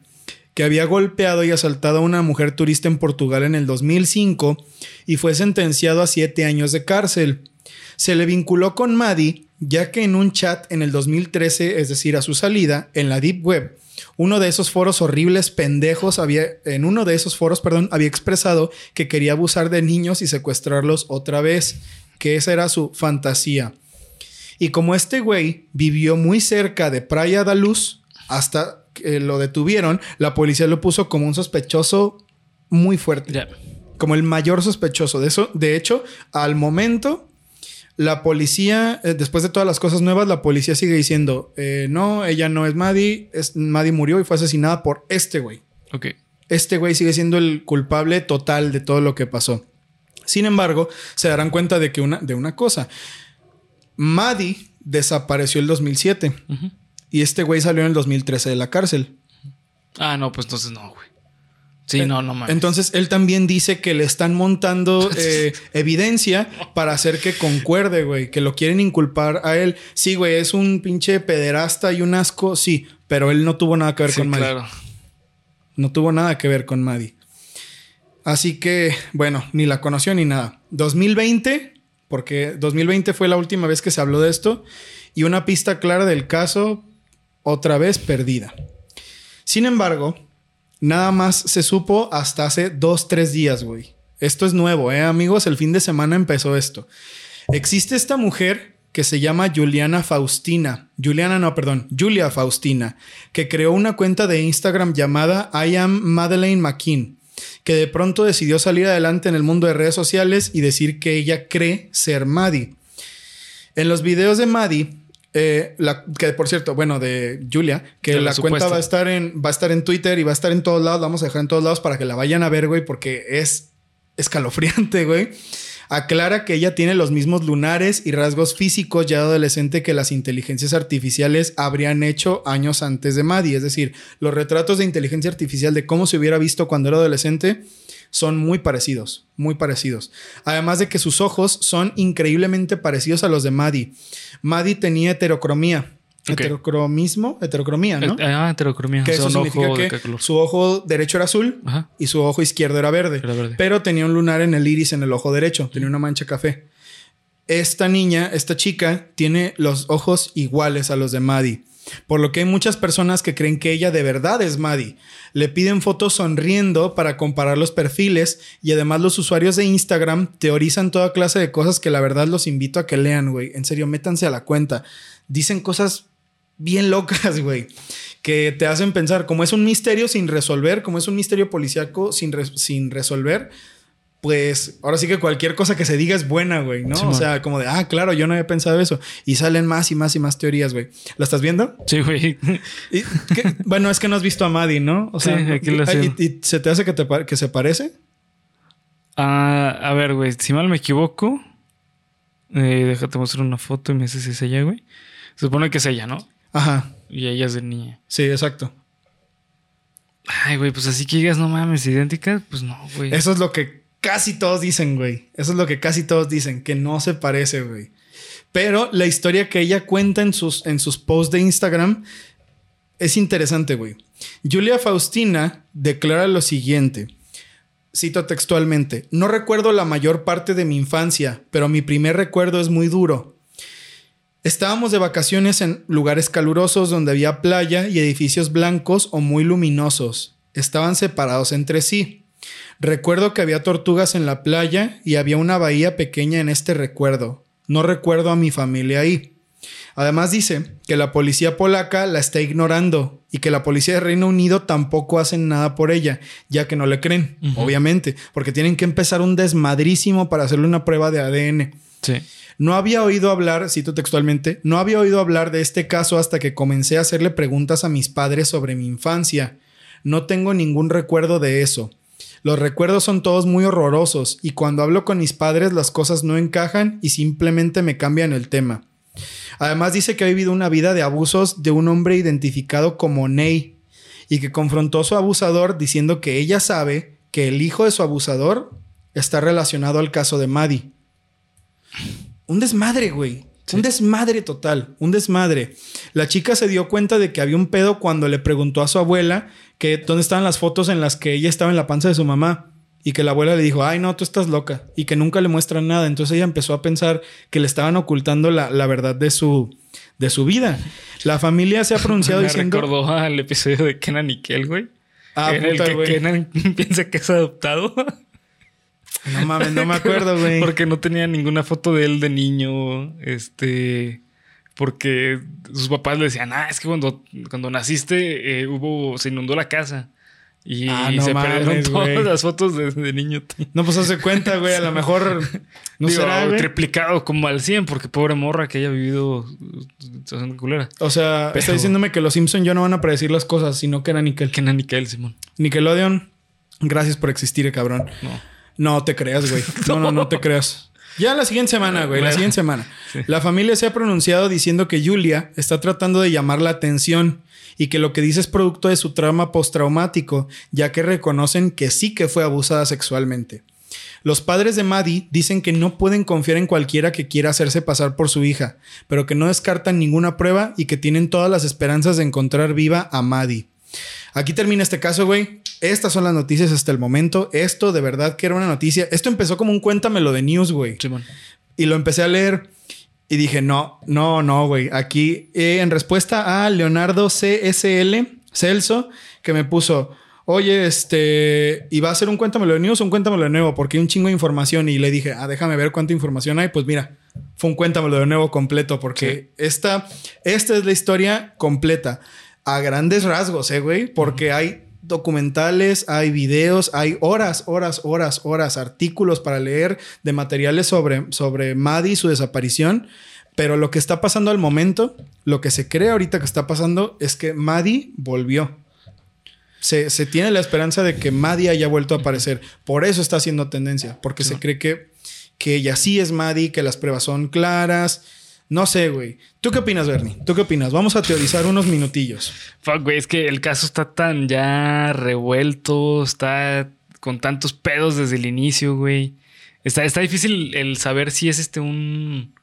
que había golpeado y asaltado a una mujer turista en Portugal en el 2005 y fue sentenciado a siete años de cárcel. Se le vinculó con Maddie, ya que en un chat en el 2013, es decir, a su salida, en la Deep Web, uno de esos foros horribles pendejos había, en uno de esos foros, perdón, había expresado que quería abusar de niños y secuestrarlos otra vez, que esa era su fantasía. Y como este güey vivió muy cerca de Praia da Luz, hasta que lo detuvieron, la policía lo puso como un sospechoso muy fuerte como el mayor sospechoso de eso. De hecho, al momento, la policía, eh, después de todas las cosas nuevas, la policía sigue diciendo, eh, no, ella no es Maddie, es, Maddie murió y fue asesinada por este güey. Ok. Este güey sigue siendo el culpable total de todo lo que pasó. Sin embargo, se darán cuenta de que una, de una cosa. Maddie desapareció el 2007 Ujú. y este güey salió en el 2013 de la cárcel. Ah, no, pues entonces no, güey. Sí, no, no mames. Entonces él también dice que le están montando *laughs* eh, evidencia para hacer que concuerde, güey, que lo quieren inculpar a él. Sí, güey, es un pinche pederasta y un asco, sí, pero él no tuvo nada que ver Sí, con Maddie. claro. No tuvo nada que ver con Maddie. Así que, bueno, ni la conoció ni nada. 2020, porque 2020 fue la última vez que se habló de esto, y una pista clara del caso, otra vez perdida. Sin embargo, nada más se supo hasta hace dos, tres días, güey. Esto es nuevo, ¿eh, amigos? El fin de semana empezó esto. Existe esta mujer que se llama Juliana Faustina. Juliana, no, perdón, Julia Faustina, que creó una cuenta de Instagram llamada I am Madeleine McKean, que de pronto decidió salir adelante en el mundo de redes sociales y decir que ella cree ser Maddie. En los videos de Maddie, eh, la- que por cierto, bueno, de Julia, que De la la, cuenta va a estar en va a estar en Twitter y va a estar en todos lados, la vamos a dejar en todos lados para que la vayan a ver, güey, porque es escalofriante, güey. Aclara que ella tiene los mismos lunares y rasgos físicos ya adolescente que las inteligencias artificiales habrían hecho años antes de Maddie. Es decir, los retratos de inteligencia artificial de cómo se hubiera visto cuando era adolescente son muy parecidos, muy parecidos. Además de que sus ojos son increíblemente parecidos a los de Maddie. Maddie tenía heterocromía. Ok. Heterocromismo, heterocromía, ¿no? Ah, heterocromía. que O sea, eso significa ojo que su ojo derecho era azul Ajá. y su ojo izquierdo era verde, Era verde. Pero tenía un lunar en el iris en el ojo derecho, tenía una mancha café. Esta niña, esta chica, tiene los ojos iguales a los de Maddie. Por lo que hay muchas personas que creen que ella de verdad es Maddie. Le piden fotos sonriendo para comparar los perfiles y además los usuarios de Instagram teorizan toda clase de cosas que la verdad los invito a que lean, güey. En serio, métanse a la cuenta. Dicen cosas bien locas, *laughs* güey, que te hacen pensar, como es un misterio sin resolver, como es un misterio policíaco sin, re- sin resolver, pues ahora sí que cualquier cosa que se diga es buena, güey, ¿no? Sí, o sea, como de, ah, claro, yo no había pensado eso. Y salen más y más y más teorías, güey. ¿La estás viendo? Sí, güey. *laughs* Bueno, es que no has visto a Maddie, ¿no? O Sí, aquí lo y- y, se te hace que, te que se parece? Ah, a ver, güey, si mal me equivoco, eh, déjate mostrar una foto y me dices si es ella, güey. Se supone que es ella, ¿no? Ajá, Y ella es de niña. sí, exacto. Ay, güey, pues así que digas, no mames, idéntica, pues no, güey. Eso es lo que casi todos dicen, güey. Eso es lo que casi todos dicen, que no se parece, güey. Pero la historia que ella cuenta en sus, en sus posts de Instagram es interesante, güey. Julia Faustina declara lo siguiente. Cito textualmente, no recuerdo la mayor parte de mi infancia, pero mi primer recuerdo es muy duro. Estábamos de vacaciones en lugares calurosos donde había playa y edificios blancos o muy luminosos. Estaban separados entre sí. Recuerdo que había tortugas en la playa y había una bahía pequeña en este recuerdo. No recuerdo a mi familia ahí. Además dice que la policía polaca la está ignorando y que la policía de Reino Unido tampoco hacen nada por ella, ya que no le creen, obviamente, porque tienen que empezar un desmadrísimo para hacerle una prueba de ADN. Sí. No había oído hablar, cito textualmente, no había oído hablar de este caso hasta que comencé a hacerle preguntas a mis padres sobre mi infancia. No tengo ningún recuerdo de eso. Los recuerdos son todos muy horrorosos y cuando hablo con mis padres las cosas no encajan y simplemente me cambian el tema. Además dice que ha vivido una vida de abusos de un hombre identificado como Ney y que confrontó a su abusador diciendo que ella sabe que el hijo de su abusador está relacionado al caso de Maddie. Un desmadre, güey. Un desmadre total, un desmadre. La chica se dio cuenta de que había un pedo cuando le preguntó a su abuela que dónde estaban las fotos en las que ella estaba en la panza de su mamá y que la abuela le dijo, ay no, tú estás loca y que nunca le muestran nada. Entonces ella empezó a pensar que le estaban ocultando la, verdad de su, de su vida. La familia se ha pronunciado *laughs* Me diciendo... recordó al episodio de Kenan y Kel, güey. Ah, en el puta, que güey. Kenan *laughs* piensa que es adoptado. No mames, no me *laughs* acuerdo, güey. Porque no tenía ninguna foto de él de niño. Este. Porque sus papás le decían, ah, es que cuando, cuando naciste eh, hubo, se inundó la casa. Y Ah, no se mames, perdieron *laughs* todas las fotos de, de niño. No, pues hace cuenta, güey. A lo mejor no *laughs* Digo, será, triplicado como al 100, porque pobre morra que haya vivido situación culera. O sea, Pero- está diciéndome que los Simpson ya no van a predecir las cosas, sino que era Nickel. Kenan y Kel, Simón. Nickelodeon, gracias por existir, cabrón. No. No te creas, güey. *laughs* No, no, no te creas. Ya la siguiente semana, güey. La siguiente semana. La familia se ha pronunciado diciendo que Julia está tratando de llamar la atención y que lo que dice es producto de su trauma postraumático, ya que reconocen que sí que fue abusada sexualmente. Los padres de Maddie dicen que no pueden confiar en cualquiera que quiera hacerse pasar por su hija, pero que no descartan ninguna prueba y que tienen todas las esperanzas de encontrar viva a Maddie. Aquí termina este caso, güey. Estas son las noticias hasta el momento. Esto de verdad que era una noticia. Esto empezó como un cuéntamelo de news, güey. Simón. Y lo empecé a leer y dije, no, no, no, güey. Aquí, eh, en respuesta a Leonardo CSL, Celso, que me puso, oye, este, ¿y va a ser un cuéntamelo de news o un cuéntamelo de nuevo? Porque hay un chingo de información. Y le dije, ah, déjame ver cuánta información hay. Pues mira, fue un cuéntamelo de nuevo completo, porque esta, esta es la historia completa. A grandes rasgos, eh, güey, porque hay documentales, hay videos, hay horas, horas, horas, horas, artículos para leer de materiales sobre, sobre Maddie y su desaparición. Pero lo que está pasando al momento, lo que se cree ahorita que está pasando es que Maddie volvió. Se, se tiene la esperanza de que Maddie haya vuelto a aparecer. Por eso está haciendo tendencia, porque se cree que, que ella sí es Maddie, que las pruebas son claras. No sé, güey. ¿Tú qué opinas, Bernie? ¿Tú qué opinas? Vamos a teorizar unos minutillos. Fuck, güey, es que el caso está tan ya revuelto, está con tantos pedos desde el inicio, güey. Está, está difícil el saber si es este un.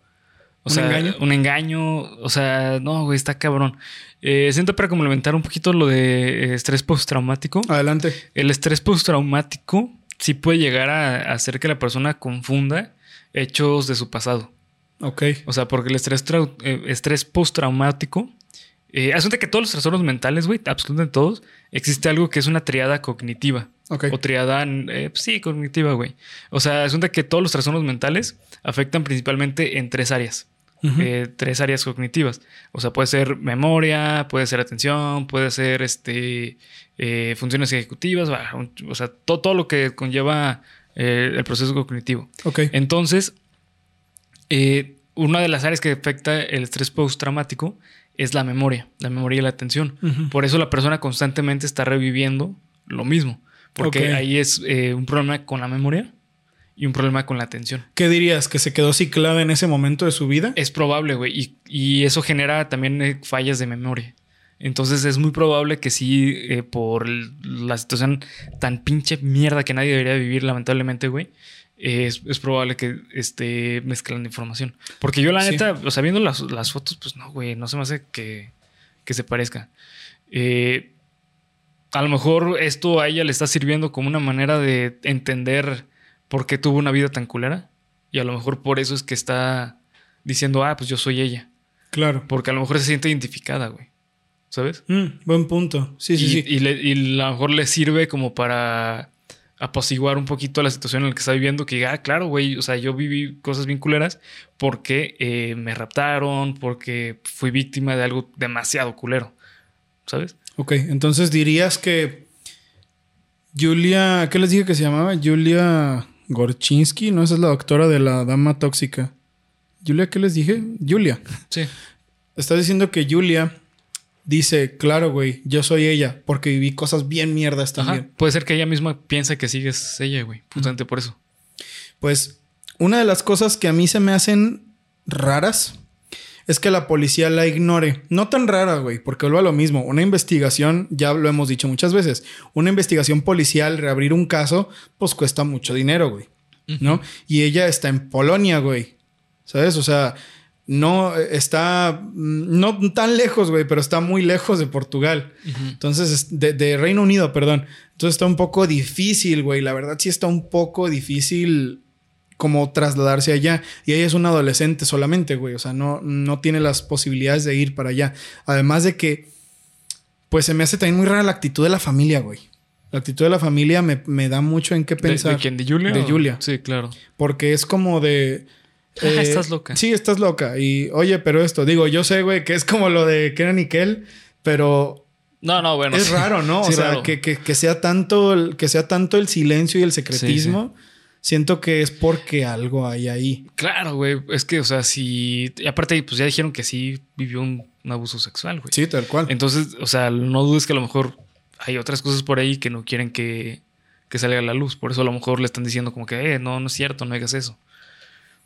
O ¿Un sea, engaño? un engaño. O sea, no, güey, está cabrón. Eh, siento para complementar un poquito lo de estrés postraumático. Adelante. El estrés postraumático sí puede llegar a hacer que la persona confunda hechos de su pasado. Ok. O sea, porque el estrés, eh, estrés postraumático. Eh, asunta que todos los trastornos mentales, güey, absolutamente todos, existe algo que es una triada cognitiva. Ok. O triada, eh, sí, cognitiva, güey. O sea, asunta que todos los trastornos mentales afectan principalmente en tres áreas. Eh, tres áreas cognitivas. O sea, puede ser memoria, puede ser atención, puede ser este eh, funciones ejecutivas, o sea, to- todo lo que conlleva eh, el proceso cognitivo. Ok. Entonces, eh, una de las áreas que afecta el estrés postraumático es la memoria, la memoria y la atención. Por eso la persona constantemente está reviviendo lo mismo, porque ahí es eh, un problema con la memoria y un problema con la atención. ¿Qué dirías? ¿Que se quedó ciclada en ese momento de su vida? Es probable, güey, y, y eso genera también eh, fallas de memoria. Entonces es muy probable que sí, eh, por la situación tan pinche mierda que nadie debería vivir, lamentablemente, güey, eh, es, es probable que esté mezclando información. Porque yo, la Sí. neta, o sea, viendo las, las fotos, pues no, güey, no se me hace que, que se parezca. Eh, a lo mejor esto a ella le está sirviendo como una manera de entender por qué tuvo una vida tan culera. Y a lo mejor por eso es que está diciendo, ah, pues yo soy ella. Claro. Porque a lo mejor se siente identificada, güey. ¿Sabes? Mm, buen punto. Sí, sí, sí. Y, le- y a lo mejor le sirve como para apaciguar un poquito la situación en la que está viviendo. Que diga, ah, claro, güey, o sea, yo viví cosas bien culeras porque eh, me raptaron, porque fui víctima de algo demasiado culero. ¿Sabes? Ok, entonces dirías que Julia, ¿qué les dije que se llamaba? Julia Gorchinsky, ¿no? Esa es la doctora de la dama tóxica. Julia, ¿qué les dije? Julia. Sí. Estás diciendo que Julia dice, claro, güey, yo soy ella, porque viví cosas bien mierdas también. Puede ser que ella misma piensa que sigues ella, güey. Justamente por eso. Pues una de las cosas que a mí se me hacen raras es que la policía la ignore. No tan rara, güey, porque vuelvo a lo mismo. Una investigación, ya lo hemos dicho muchas veces, una investigación policial, reabrir un caso, pues cuesta mucho dinero, güey. ¿No? Y ella está en Polonia, güey. ¿Sabes? O sea, no eh, está, mm, no tan lejos, güey, pero está muy lejos de Portugal. Entonces, es- de, de Reino Unido, perdón. Entonces está un poco difícil, güey. La verdad sí está un poco difícil como trasladarse allá. Y ella es una adolescente solamente, güey. O sea, no, no tiene las posibilidades de ir para allá. Además de que, pues se me hace también muy rara la actitud de la familia, güey. La actitud de la familia me, me da mucho en qué ¿De, pensar. de quién? ¿De Julia? De o- Julia. Sí, claro. Porque es como de. *laughs* eh, Ah, estás loca. Sí, estás loca. Y oye, pero esto, digo, yo sé, güey, que es como lo de Kenan y Kel, pero No, no, bueno. es sí. raro, ¿no? *laughs* Sí, o sea, que, que- que sea tanto el, que sea tanto el silencio y el secretismo. Siento que es porque algo hay ahí. Claro, güey. Es que, o sea, si. y aparte, pues ya dijeron que sí vivió un, un abuso sexual, güey. Sí, tal cual. Entonces, o sea, no dudes que a lo mejor hay otras cosas por ahí que no quieren que, que salga a la luz. Por eso a lo mejor le están diciendo como que, eh, no, no es cierto, no hagas eso.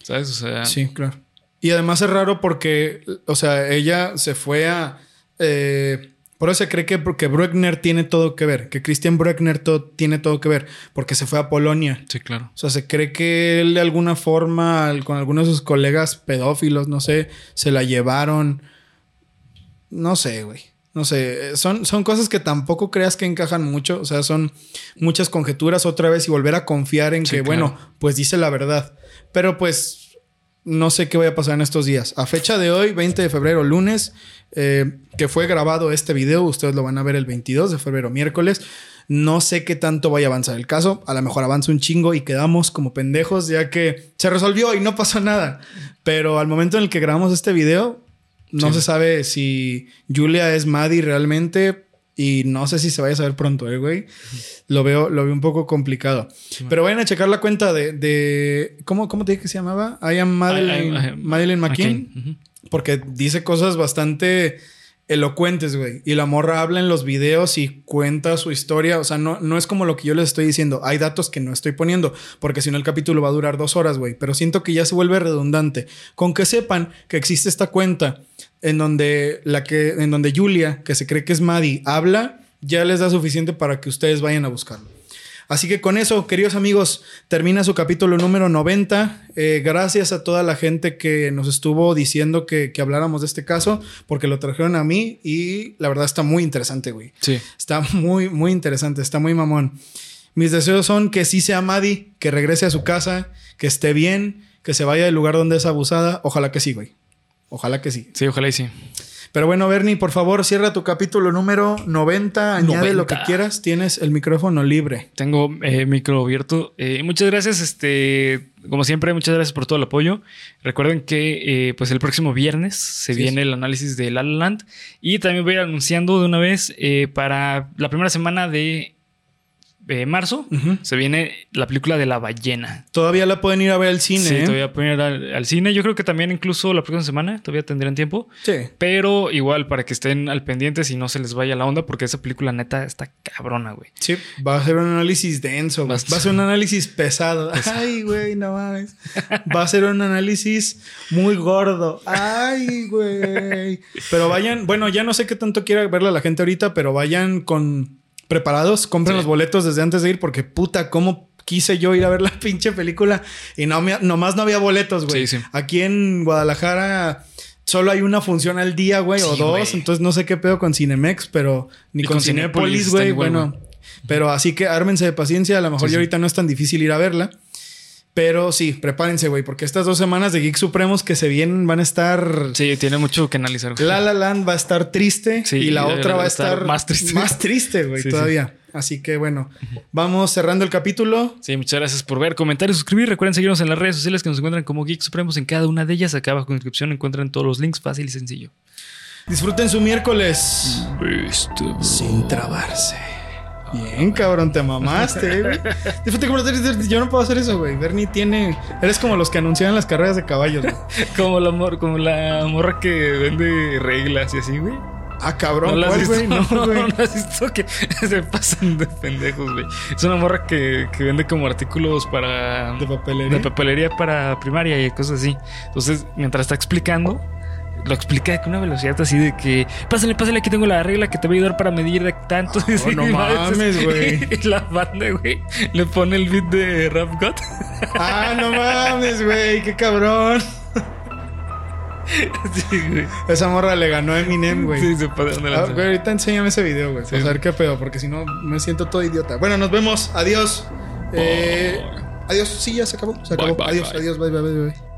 ¿Sabes? O sea, Sí, claro. Y además es raro porque, o sea, ella se fue a. eh, por eso se cree que, que Bruckner tiene todo que ver, que Christian Bruckner to- tiene todo que ver, porque se fue a Polonia. sí, claro. O sea, se cree que él de alguna forma, con algunos de sus colegas pedófilos, no sé, se la llevaron. No sé, güey. No sé. Son, son cosas que tampoco creas que encajan mucho. O sea, son muchas conjeturas otra vez y volver a confiar en Sí, que, claro. bueno, pues dice la verdad. Pero pues no sé qué vaya a pasar en estos días. A fecha de hoy, 20 de febrero, lunes, eh, que fue grabado este video, ustedes lo van a ver el 22 de febrero, miércoles. No sé qué tanto vaya a avanzar el caso. A lo mejor avanza un chingo y quedamos como pendejos ya que se resolvió y no pasó nada. Pero al momento en el que grabamos este video, no Sí. se sabe si Julia es Maddie realmente. Y no sé si se vaya a saber pronto, eh, güey. Lo veo, lo veo un poco complicado. Pero vayan a checar la cuenta de. de- ¿cómo, ¿Cómo te dije que se llamaba? I am Madeline, I- I- Madeline McKean. Porque dice cosas bastante elocuentes, güey. Y la morra habla en los videos y cuenta su historia. O sea, no, no es como lo que yo les estoy diciendo. Hay datos que no estoy poniendo, porque si no el capítulo va a durar dos horas, güey. Pero siento que ya se vuelve redundante. Con que sepan que existe esta cuenta en donde la que, en donde Julia, que se cree que es Maddie, habla, ya les da suficiente para que ustedes vayan a buscarlo. Así que con eso, queridos amigos, termina su capítulo número 90. Eh, gracias a toda la gente que nos estuvo diciendo que, que habláramos de este caso, porque lo trajeron a mí y la verdad está muy interesante, güey. Sí. Está muy, muy interesante, está muy mamón. Mis deseos son que sí sea Maddie, que regrese a su casa, que esté bien, que se vaya del lugar donde es abusada. Ojalá que sí, güey. Ojalá que sí. Sí, ojalá y sí. Pero bueno, Bernie, por favor, cierra tu capítulo número 90. Añade lo que 90. quieras. Tienes el micrófono libre. Tengo eh, micro abierto. Eh, muchas gracias, este, como siempre, muchas gracias por todo el apoyo. Recuerden que eh, pues el próximo viernes se Sí, viene el análisis de La La Land y también voy a ir anunciando de una vez eh, para la primera semana de eh, marzo se viene la película de la ballena. Todavía la pueden ir a ver al cine. Sí, ¿eh? te voy a poner al, al cine. Yo creo que también incluso la próxima semana todavía tendrán tiempo. Sí. Pero igual para que estén al pendiente y no se les vaya la onda, porque esa película neta está cabrona, güey. Sí, va a ser un análisis denso. güey. Va a ser un análisis pesado. Ay, güey, no mames. Va a ser un análisis muy gordo. Ay, güey. Pero vayan, bueno, ya no sé qué tanto quiera verla la gente ahorita, pero vayan con preparados, compren Sí. los boletos desde antes de ir, porque puta, cómo quise yo ir a ver la *laughs* pinche película y no me- nomás no había boletos, güey. Sí, sí. Aquí en Guadalajara. Solo hay una función al día, güey, o dos. güey. Entonces no sé qué pedo con Cinemex, pero ni con, con está güey. Bueno, pero así que ármense de paciencia. A lo mejor Sí, ya sí. ahorita no es tan difícil ir a verla. Pero sí, prepárense, güey, porque estas dos semanas de Geek Supremos que se vienen van a estar. Sí, tiene mucho que analizar. Güey. La La Land va a estar triste Sí, y la va otra va a estar, estar más triste. Más triste, güey, Sí, sí. todavía. Así que bueno, vamos cerrando el capítulo. Sí, muchas gracias por ver, comentar y suscribir. Recuerden seguirnos en las redes sociales que nos encuentran como Geek Supremos en cada una de ellas. Acá abajo en la descripción encuentran todos los links fácil y sencillo. Disfruten su miércoles sin trabarse. Bien, cabrón, te mamaste, *laughs* güey. Yo no puedo hacer eso, güey. Bernie tiene. Eres como los que anunciaban las carreras de caballos, güey. *laughs* Como la, mor como la morra que vende reglas y así, güey. Ah, cabrón, ¿No ¿cuál, güey? *laughs* No, güey. ¿No has visto que se pasan de pendejos, güey? Es una morra que, que vende como artículos para... De papelería. de papelería para primaria y cosas así. Entonces, mientras está explicando, lo explica con una velocidad así de que... Pásale, pásale, aquí tengo la regla que te va a ayudar para medir de tanto. *laughs* Así, no mames, *laughs* güey. Y la banda, güey, le pone el beat de Rap God. *laughs* Ah, no mames, güey. Qué cabrón. sí, güey. Esa morra le ganó a Eminem, güey. Sí, se pasaron de Ah, güey, ahorita enséñame ese video, güey. Sí. Para saber qué pedo, porque si no me siento todo idiota. Bueno, nos vemos. Adiós. Eh, adiós. Sí, ya se acabó. Se acabó. bye, adiós, bye. adiós. Bye, bye, bye, bye.